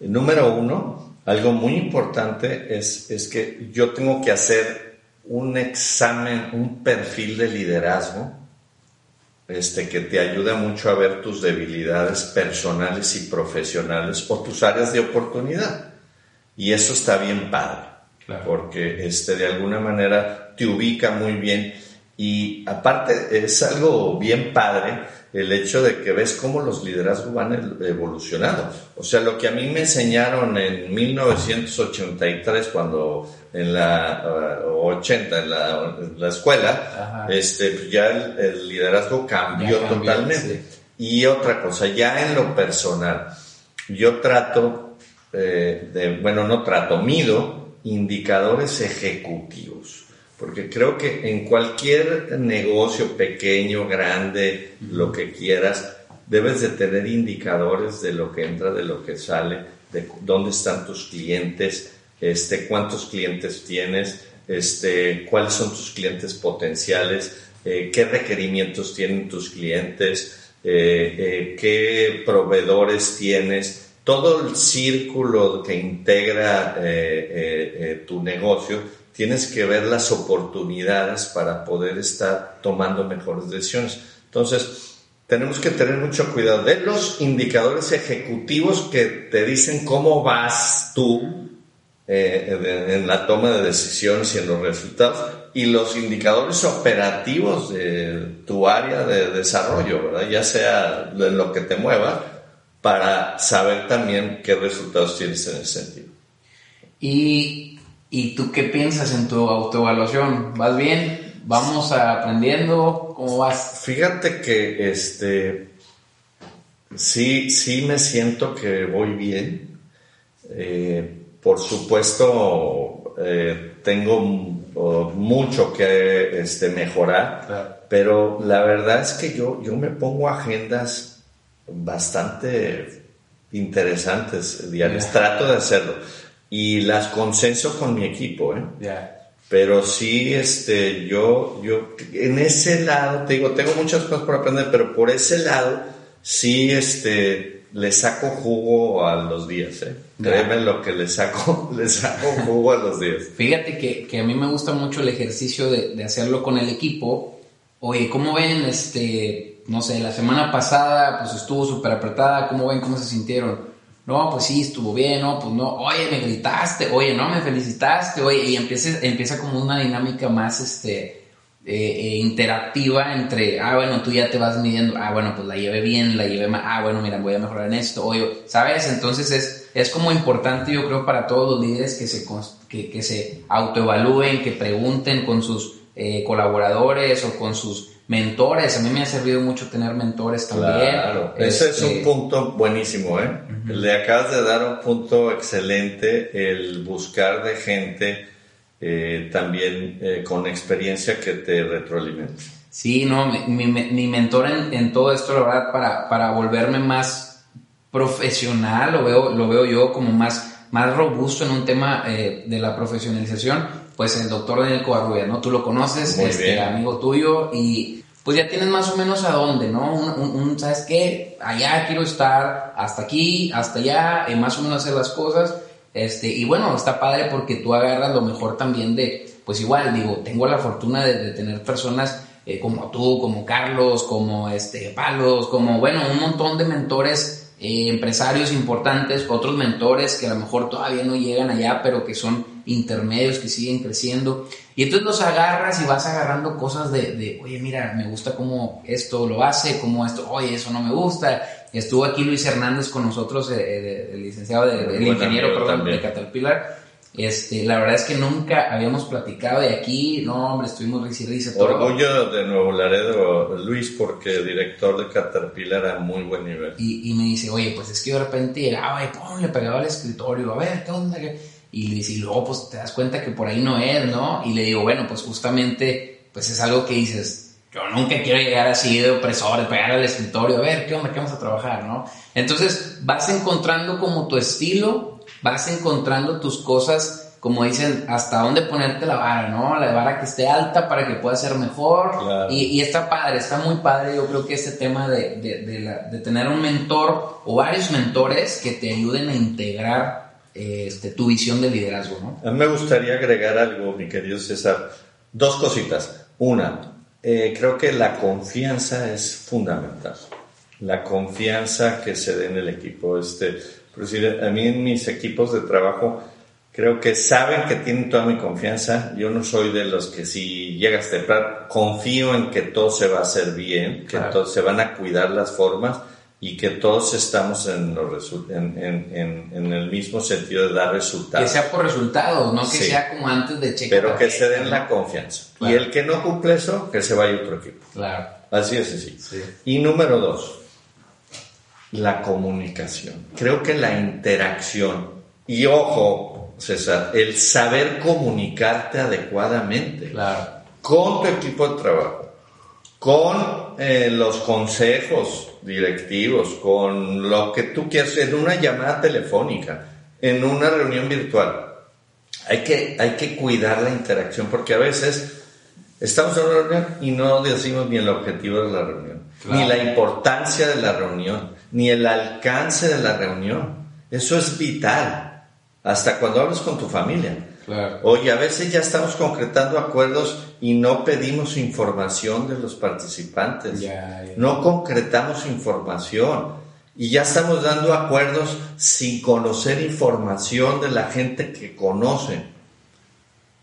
Número uno, algo muy importante es, es que yo tengo que hacer un examen, un perfil de liderazgo este, que te ayuda mucho a ver tus debilidades personales y profesionales o tus áreas de oportunidad. Y eso está bien padre porque este, de alguna manera te ubica muy bien y aparte es algo bien padre el hecho de que ves cómo los liderazgos van evolucionando. O sea, lo que a mí me enseñaron en 1983, cuando en la 80, uh, en la, escuela, este, pues ya el, liderazgo cambió, totalmente. Y otra cosa, ya en lo personal, yo trato eh, de, bueno, no trato, mido indicadores ejecutivos porque creo que en cualquier negocio pequeño, grande, lo que quieras, debes de tener indicadores de lo que entra, de lo que sale, de dónde están tus clientes, este, cuántos clientes tienes, este, cuáles son tus clientes potenciales, eh, qué requerimientos tienen tus clientes, eh, eh, qué proveedores tienes, todo el círculo que integra tu negocio tienes que ver las oportunidades para poder estar tomando mejores decisiones. Entonces, tenemos que tener mucho cuidado de los indicadores ejecutivos que te dicen cómo vas tú eh, en la toma de decisiones y en los resultados y los indicadores operativos de tu área de desarrollo, ¿verdad? ya sea lo que te mueva, para saber también qué resultados tienes en ese sentido. Y ¿Y tú qué piensas en tu autoevaluación? ¿Vas bien? ¿Vamos aprendiendo? ¿Cómo vas? Fíjate que este sí, sí me siento que voy bien. Eh, por supuesto, eh, tengo mucho que este, mejorar, pero la verdad es que yo, yo me pongo agendas bastante interesantes diarias. Trato de hacerlo y las consenso con mi equipo, ¿eh? Pero sí, este, yo, yo, en ese lado, te digo, tengo muchas cosas por aprender, pero por ese lado, sí, este, le saco jugo a los días, ¿eh? Créeme lo que le saco, le saco jugo a los días. Fíjate que, que a mí me gusta mucho el ejercicio de, de hacerlo con el equipo. Oye, ¿cómo ven, este, no sé, la semana pasada, pues estuvo súper apretada, ¿cómo ven, cómo se sintieron? no, pues sí, estuvo bien, no, pues no, oye, me gritaste, oye, no, me felicitaste, oye, y empieza, empieza como una dinámica más, este, eh, eh, interactiva entre, ah, bueno, tú ya te vas midiendo, ah, bueno, pues la llevé bien, la llevé mal, ah, bueno, mira, voy a mejorar en esto, oye, ¿sabes? Entonces es, es como importante, yo creo, para todos los líderes que se, que, que se autoevalúen, que pregunten con sus eh, colaboradores o con sus mentores. A mí me ha servido mucho tener mentores también. Claro, ese es un este, punto buenísimo, ¿eh? Le acabas de dar un punto excelente, el buscar de gente eh, también eh, con experiencia que te retroalimente. Sí, no, mi, mi, mentor en, en, todo esto, la verdad, para, para volverme más profesional, lo veo, lo veo yo como más, más robusto en un tema eh, de la profesionalización, pues el doctor Daniel Covarrubia, ¿no? Tú lo conoces, es este, amigo tuyo, y pues ya tienes más o menos a dónde, ¿no? Un, ¿sabes qué? Allá quiero estar, hasta aquí, hasta allá, más o menos hacer las cosas, este, y bueno, está padre porque tú agarras lo mejor también de, pues igual, digo, tengo la fortuna de, tener personas eh, como tú, como Carlos, como este, Palos, como, bueno, un montón de mentores eh, empresarios importantes, otros mentores que a lo mejor todavía no llegan allá, pero que son intermedios que siguen creciendo. Y entonces los agarras y vas agarrando cosas de, de oye, mira, me gusta cómo esto lo hace, cómo esto, oye, eso no me gusta. Estuvo aquí Luis Hernández con nosotros, eh, el licenciado, de, el ingeniero, perdón, de Caterpillar este, la verdad es que nunca habíamos platicado de aquí, no, hombre, estuvimos risa y risa. Orgullo de Nuevo Laredo, Luis, porque el director de Caterpillar era muy buen nivel. Y, me dice, oye, pues es que de repente llegaba y pum, le pegaba al escritorio, a ver, ¿qué onda? Y, dice, y luego pues te das cuenta que por ahí no es, ¿no? Y le digo, bueno, pues justamente, pues es algo que dices, yo nunca quiero llegar así de opresor, de pegar al escritorio, a ver, ¿qué onda? ¿Qué vamos a trabajar, no? Entonces vas encontrando como tu estilo vas encontrando tus cosas, como dicen, hasta dónde ponerte la vara, ¿no? La vara que esté alta para que pueda ser mejor. Y, está padre, está muy padre. Yo creo que este tema de, de, tener un mentor o varios mentores que te ayuden a integrar este, tu visión de liderazgo, ¿no? A mí me gustaría agregar algo, mi querido César. Dos cositas. Una, eh, creo que la confianza es fundamental. La confianza que se dé en el equipo. Este, a mí en mis equipos de trabajo, Creo que saben que tienen toda mi confianza. Yo no soy de los que si llegas temprano, confío en que todo se va a hacer bien, que Claro. todos se van a cuidar las formas y que todos estamos en, los en, en- en- el mismo sentido de dar Que resultados. sea por resultados, no que Sí. sea como antes de checar. pero que se den la confianza. Claro. Y el que no cumple eso, que se vaya a otro equipo. Claro. Así de sencillo. Sí. Y número dos, la comunicación. Creo que la interacción. Y ojo, César, el saber comunicarte adecuadamente Claro. con tu equipo de trabajo, con eh, los consejos directivos, con lo que tú quieras, en una llamada telefónica, en una reunión virtual. Hay que, hay que cuidar la interacción porque a veces estamos en una reunión y no decimos ni el objetivo de la reunión, Claro. ni la importancia de la reunión, ni el alcance de la reunión. Eso es vital. Hasta cuando hablas con tu familia. Claro. Oye, a veces ya estamos concretando acuerdos y no pedimos información de los participantes. No concretamos información. Y ya estamos dando acuerdos sin conocer información de la gente que conoce.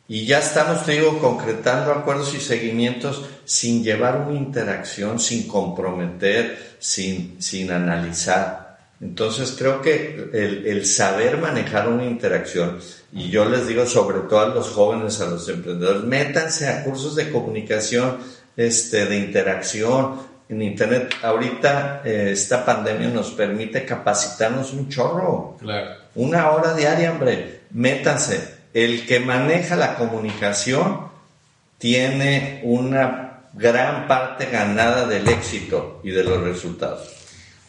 Y ya estamos, te digo, concretando acuerdos y seguimientos sin llevar una interacción, sin comprometer, sin, sin analizar. Entonces creo que el, el saber manejar una interacción, y yo les digo sobre todo a los jóvenes, a los emprendedores, métanse a cursos de comunicación, este, de interacción en Internet. Ahorita eh, esta pandemia nos permite capacitarnos un chorro. Claro. Una hora diaria, hombre. Métanse. El que maneja la comunicación tiene una gran parte ganada del éxito y de los resultados.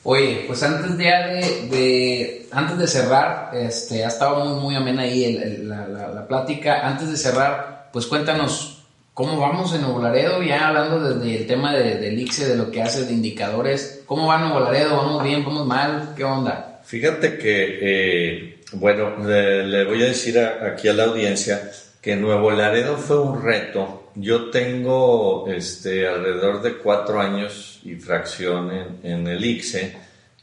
Oye, pues antes de, de, de- antes de cerrar, este, ha estado muy, muy amena ahí el- el- la, la- la plática. Antes de cerrar, pues cuéntanos cómo vamos en Nuevo Laredo, ya hablando desde el tema de, del ICSE, de lo que hace de indicadores. ¿Cómo va Nuevo Laredo? ¿Vamos bien? ¿Vamos mal? ¿Qué onda? Fíjate que, eh, bueno, le, le voy a decir a- aquí a la audiencia que Nuevo Laredo fue un reto. Yo tengo este, alrededor de cuatro años y fracción en, en el ICSE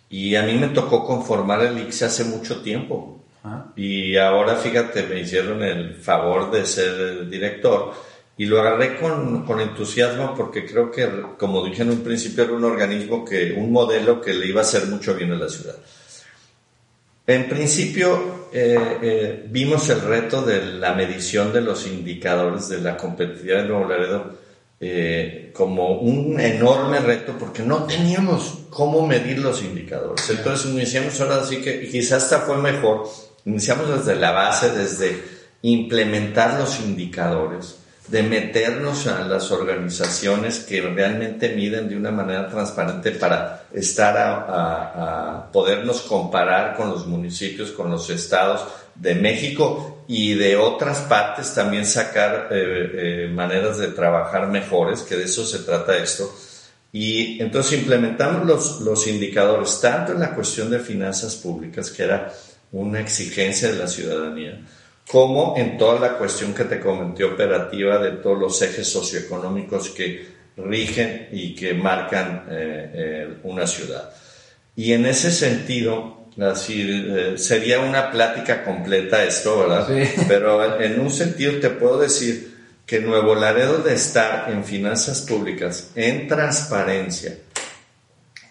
y a mí me tocó conformar el ICSE hace mucho tiempo. Ah, Y ahora, fíjate, me hicieron el favor de ser el director y lo agarré con, con entusiasmo porque creo que, como dije en un principio, era un organismo que, un modelo que le iba a hacer mucho bien a la ciudad. En principio, eh, eh, vimos el reto de la medición de los indicadores de la competitividad de Nuevo Laredo eh, como un enorme reto porque no teníamos cómo medir los indicadores. Entonces iniciamos ahora sí que y quizás hasta fue mejor, iniciamos desde la base, desde implementar los indicadores, de meternos a las organizaciones que realmente miden de una manera transparente para estar a, podernos comparar con los municipios, con los estados de México y de otras partes también sacar eh, eh, maneras de trabajar mejores, que de eso se trata esto. Y entonces implementamos los, los indicadores, tanto en la cuestión de finanzas públicas, que era una exigencia de la ciudadanía, como en toda la cuestión que te comenté operativa de todos los ejes socioeconómicos que rigen y que marcan eh, eh, una ciudad. Y en ese sentido, así, eh, sería una plática completa esto, ¿verdad? Sí. Pero en un sentido te puedo decir que Nuevo Laredo de estar en finanzas públicas, en transparencia,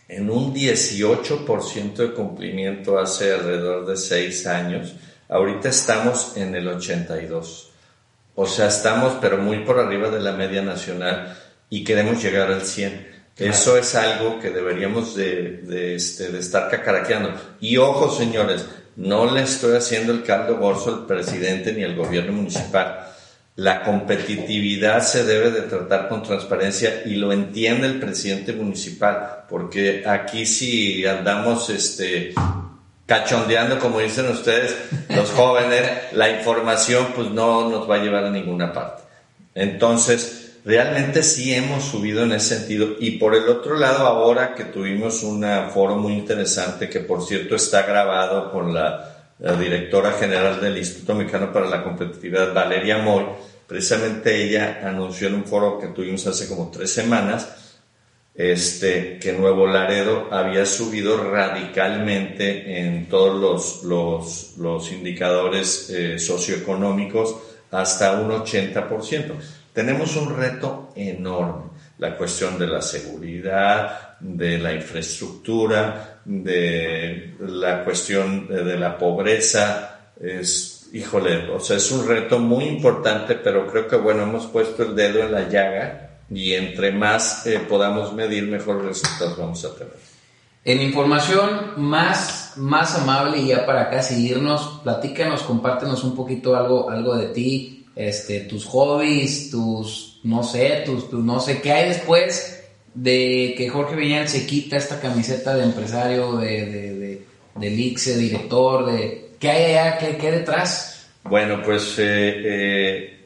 en un 18% de cumplimiento hace alrededor de seis años, ahorita estamos en el 82. O sea, estamos pero muy por arriba de la media nacional y queremos llegar al 100. Eso es algo que deberíamos de, de, este, de estar cacaraqueando. Y ojo, señores, no le estoy haciendo el caldo gorzo al presidente ni al gobierno municipal. La competitividad se debe de tratar con transparencia y lo entiende el presidente municipal, porque aquí si andamos este, cachondeando, como dicen ustedes, los jóvenes, la información pues no nos va a llevar a ninguna parte. Entonces, realmente sí hemos subido en ese sentido. Y por el otro lado, ahora que tuvimos un foro muy interesante, que por cierto está grabado con la, directora general del Instituto Mexicano para la Competitividad, Valeria Moy, precisamente ella anunció en un foro que tuvimos hace como tres semanas, este, que Nuevo Laredo había subido radicalmente en todos los, los, los indicadores eh, socioeconómicos hasta un 80%. Tenemos un reto enorme, la cuestión de la seguridad, de la infraestructura, de la cuestión de la pobreza, es, híjole, o sea, es un reto muy importante, pero creo que, bueno, hemos puesto el dedo en la llaga y entre más eh, podamos medir, mejores resultados vamos a tener. En información más, más amable y ya para acá seguirnos, platícanos, compártenos un poquito algo, algo de ti, este, tus hobbies, tus, no sé, tus, no sé, qué hay después de que Jorge Viñal se quita esta camiseta de empresario, de, de, de, ICSE, director, de, ¿qué hay allá, qué, qué detrás? Bueno, pues, eh,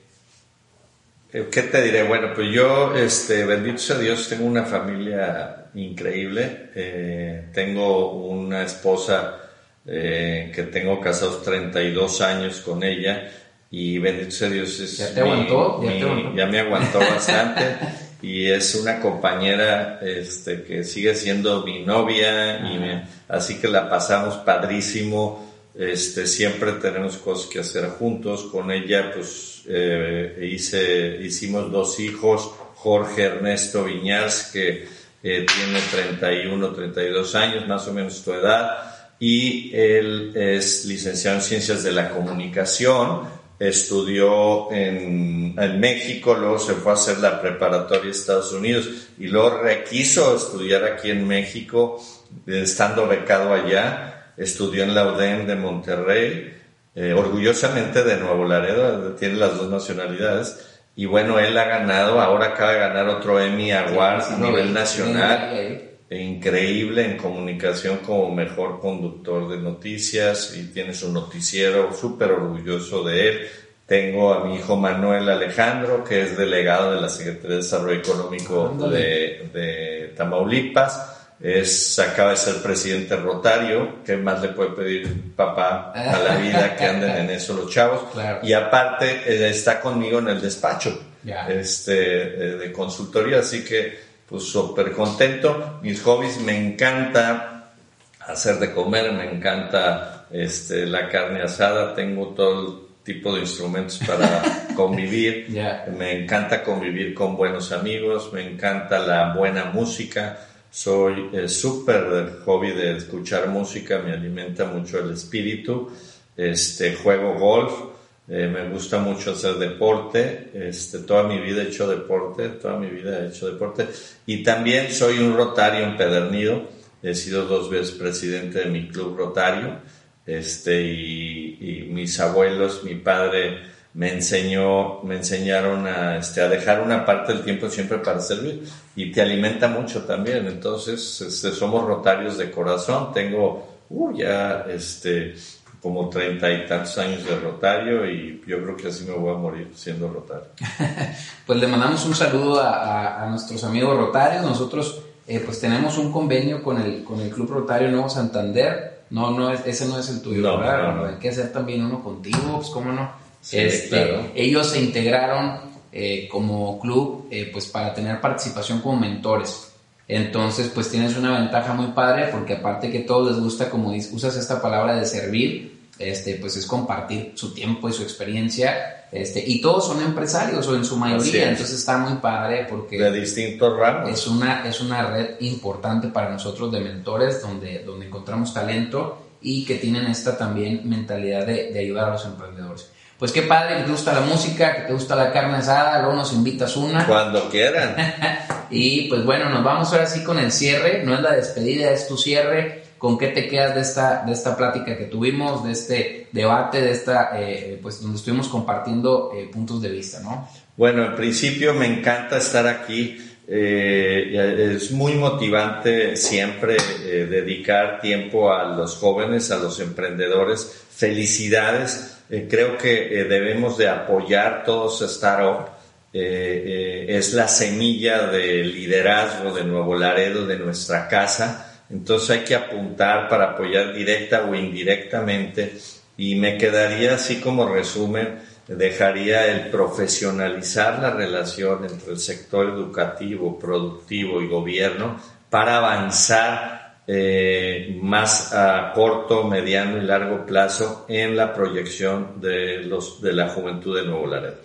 eh, ¿qué te diré? Bueno, pues yo, este, bendito sea Dios, tengo una familia increíble, eh, tengo una esposa que tengo casados 32 años con ella, y bendito sea Dios es ¿Ya te aguantó? ¿Ya, te aguantó? ya me aguantó bastante. Y es una compañera este que sigue siendo mi novia y así que la pasamos padrísimo. Este siempre tenemos cosas que hacer juntos. Con ella pues eh, hice hicimos dos hijos Jorge Ernesto Viñas que eh, tiene 31 32 años más o menos tu edad. Y él es licenciado en ciencias de la comunicación estudió en, en, México, luego se fue a hacer la preparatoria de Estados Unidos y luego requiso estudiar aquí en México, estando becado allá, estudió en la UDEM de Monterrey, eh, orgullosamente de Nuevo Laredo, tiene las dos nacionalidades. Y bueno, él ha ganado, ahora acaba de ganar otro Emmy Award a nivel nacional increíble en comunicación como mejor conductor de noticias y tiene su noticiero, súper orgulloso de él. Tengo a mi hijo Manuel Alejandro, que es delegado de la Secretaría de Desarrollo Económico de, de, Tamaulipas. Es, acaba de ser presidente rotario. ¿Qué más le puede pedir papá a la vida que anden en eso los chavos? Y aparte, eh, está conmigo en el despacho este, eh, de consultoría, así que pues súper contento. Mis hobbies me encanta hacer de comer, me encanta este, la carne asada, tengo todo tipo de instrumentos para convivir, me encanta convivir con buenos amigos, me encanta la buena música, soy eh, súper hobby de escuchar música, me alimenta mucho el espíritu, este, juego golf, eh, me gusta mucho hacer deporte, este, toda mi vida he hecho deporte, toda mi vida he hecho deporte. Y también soy un rotario empedernido, he sido dos veces presidente de mi club rotario, este, y, mis abuelos, mi padre me enseñó, me enseñaron a, este, a dejar una parte del tiempo siempre para servir y te alimenta mucho también. Entonces, este, somos rotarios de corazón. Tengo, uh, ya, este, como treinta y tantos años de rotario y yo creo que así me voy a morir siendo rotario. pues le mandamos un saludo a, nuestros amigos rotarios. Nosotros eh, pues tenemos un convenio con el, con el Club Rotario Nuevo Santander. No, no, ese no es el tuyo, no, ¿verdad? Hay que hacer también uno contigo, pues cómo no. este, Ellos se integraron eh, como club eh, pues para tener participación como mentores. Entonces, pues tienes una ventaja muy padre porque aparte que todos les gusta, como usas esta palabra de servir, este, pues es compartir su tiempo y su experiencia, este, y todos son empresarios o en su mayoría, entonces está muy padre porque... De distintos ramos. Es una, es una red importante para nosotros de mentores donde, donde encontramos talento y que tienen esta también mentalidad de, de ayudar a los emprendedores. Pues qué padre que te gusta la música, que te gusta la carne asada, luego nos invitas una. Cuando quieran. y pues bueno, nos vamos ahora sí con el cierre, no es la despedida, es tu cierre. ¿Con qué te quedas de esta, de esta plática que tuvimos, de este debate, de esta, eh, pues donde estuvimos compartiendo eh, puntos de vista, ¿no? Bueno, en principio me encanta estar aquí. Eh, es muy motivante siempre dedicar tiempo a los jóvenes, a los emprendedores. Felicidades creo que debemos de apoyar todos startups. Eh, es la semilla de liderazgo de Nuevo Laredo, de nuestra casa. Entonces hay que apuntar para apoyar directa o indirectamente. Y me quedaría así como resumen, dejaría el profesionalizar la relación entre el sector educativo, productivo y gobierno para avanzar eh, más a corto, mediano y largo plazo en la proyección de, los, de la juventud de Nuevo Laredo.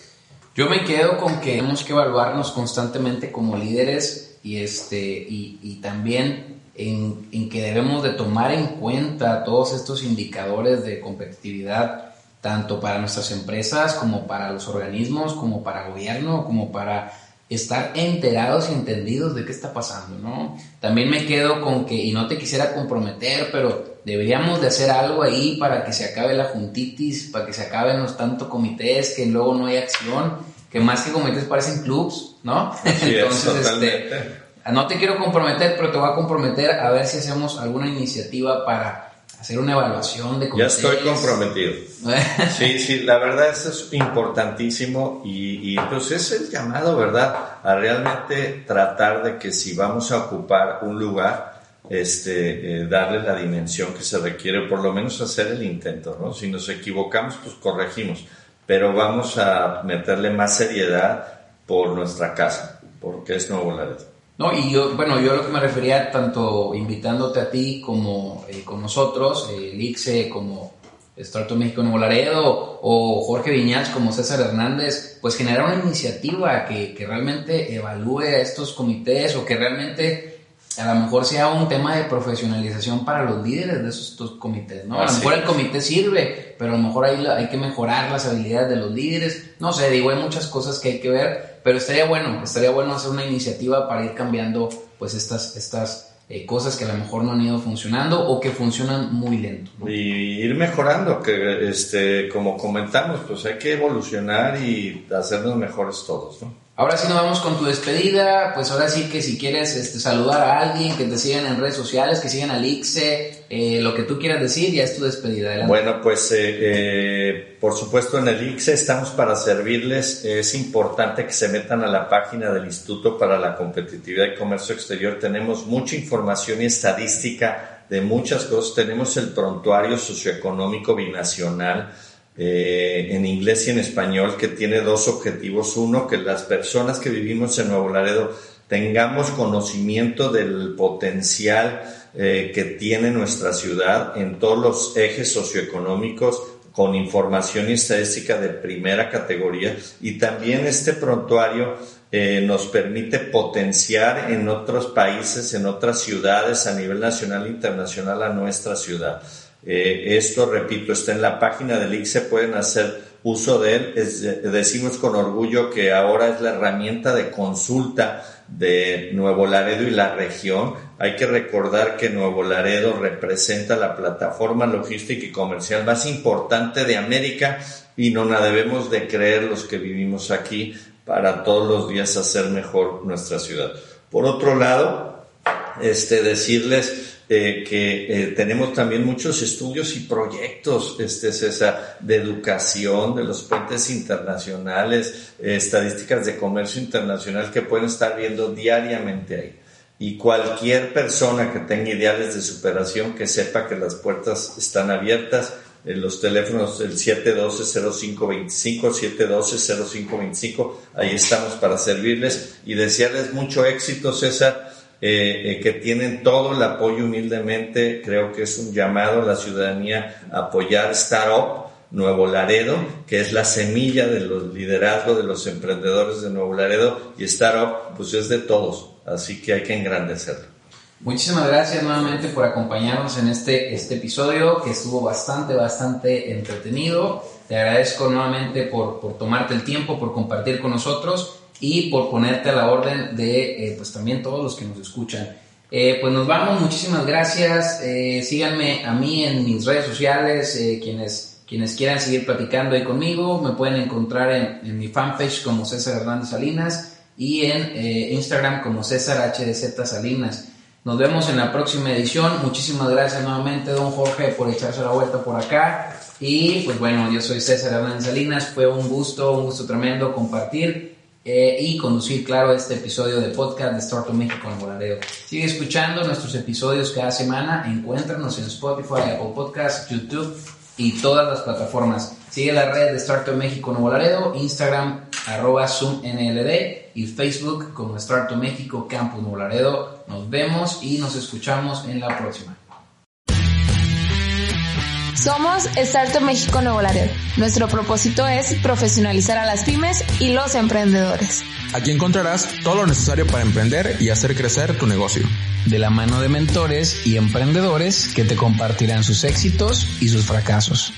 Yo me quedo con que tenemos que evaluarnos constantemente como líderes y, este, y, y también en, en, que debemos de tomar en cuenta todos estos indicadores de competitividad tanto para nuestras empresas como para los organismos, como para gobierno, como para estar enterados y entendidos de qué está pasando, ¿no? También me quedo con que, y no te quisiera comprometer, pero deberíamos de hacer algo ahí para que se acabe la juntitis, para que se acaben los tantos comités, que luego no hay acción, que más que comités parecen clubs, ¿no? Entonces, este, no te quiero comprometer, pero te voy a comprometer a ver si hacemos alguna iniciativa para hacer una evaluación de Ya estoy comprometido. sí, sí, la verdad eso es importantísimo y, y, pues es el llamado, ¿verdad? A realmente tratar de que si vamos a ocupar un lugar, este, eh, darle la dimensión que se requiere, por lo menos hacer el intento, ¿no? Si nos equivocamos, pues corregimos, pero vamos a meterle más seriedad por nuestra casa, porque es Nuevo Laredo. No, y yo, bueno, yo lo que me refería tanto invitándote a ti como eh, con nosotros, eh, Lixe como Startup México Nuevo Laredo o Jorge Viñas como César Hernández, pues generar una iniciativa que, que realmente evalúe a estos comités o que realmente a lo mejor sea un tema de profesionalización para los líderes de esos, comités, ¿no? A lo mejor el comité sirve, pero a lo mejor hay, hay que mejorar las habilidades de los líderes. No sé, digo, hay muchas cosas que hay que ver, pero estaría bueno, estaría bueno hacer una iniciativa para ir cambiando pues estas, estas eh, cosas que a lo mejor no han ido funcionando o que funcionan muy lento. Y ir mejorando, que este, como comentamos, pues hay que evolucionar y hacernos mejores todos, ¿no? Ahora sí nos vamos con tu despedida, pues ahora sí que si quieres este, saludar a alguien, que te sigan en redes sociales, que sigan al ICSE, eh, lo que tú quieras decir, ya es tu despedida. Adelante. Bueno, pues eh, eh, por supuesto en el ICSE estamos para servirles. Es importante que se metan a la página del Instituto para la Competitividad y Comercio Exterior. Tenemos mucha información y estadística de muchas cosas. Tenemos el prontuario socioeconómico binacional eh, en inglés y en español que tiene dos objetivos. Uno, que las personas que vivimos en Nuevo Laredo tengamos conocimiento del potencial eh, que tiene nuestra ciudad en todos los ejes socioeconómicos con información y estadística de primera categoría y también este prontuario eh, nos permite potenciar en otros países, en otras ciudades a nivel nacional e internacional a nuestra ciudad. Eh, esto, repito, está en la página del ICSE, pueden hacer uso de él. decimos con orgullo que ahora es la herramienta de consulta de Nuevo Laredo y la región. Hay que recordar que Nuevo Laredo representa la plataforma logística y comercial más importante de América y no la debemos de creer los que vivimos aquí para todos los días hacer mejor nuestra ciudad. Por otro lado, este, decirles eh, que eh, tenemos también muchos estudios y proyectos, este, César, de educación, de los puentes internacionales, eh, estadísticas de comercio internacional que pueden estar viendo diariamente ahí. Y cualquier persona que tenga ideales de superación, que sepa que las puertas están abiertas, en los teléfonos el 712-0525, 712-0525, ahí estamos para servirles y desearles mucho éxito, César eh, eh, que tienen todo el apoyo humildemente. Creo que es un llamado a la ciudadanía a apoyar Startup Nuevo Laredo, que es la semilla de los liderazgos de los emprendedores de Nuevo Laredo y Startup, pues es de todos, así que hay que engrandecerlo. Muchísimas gracias nuevamente por acompañarnos en este, este episodio que estuvo bastante, bastante entretenido. Te agradezco nuevamente por, por tomarte el tiempo, por compartir con nosotros y por ponerte a la orden de eh, pues también todos los que nos escuchan. Eh, pues nos vamos, muchísimas gracias. Eh, síganme a mí en mis redes sociales, quienes, quienes quieran seguir platicando ahí conmigo, me pueden encontrar en, en mi fanpage como César Hernández Salinas y en Instagram como César HDZ Salinas. Nos vemos en la próxima edición. Muchísimas gracias nuevamente, don Jorge, por echarse la vuelta por acá. Y pues bueno, yo soy César Hernández Salinas. Fue un gusto, un gusto tremendo compartir eh, y conducir, claro, este episodio de podcast de Startup México en Volareo. Sigue escuchando nuestros episodios cada semana, encuéntranos en Spotify, Apple Podcasts, YouTube y todas las plataformas. Sigue la red de Startup México Nuevo Laredo, Instagram arroba ZoomNLD y Facebook como Startup México Campus Nuevo Laredo. Nos vemos y nos escuchamos en la próxima. Somos Startup México Nuevo Laredo. Nuestro propósito es profesionalizar a las pymes y los emprendedores. Aquí encontrarás todo lo necesario para emprender y hacer crecer tu negocio. De la mano de mentores y emprendedores que te compartirán sus éxitos y sus fracasos.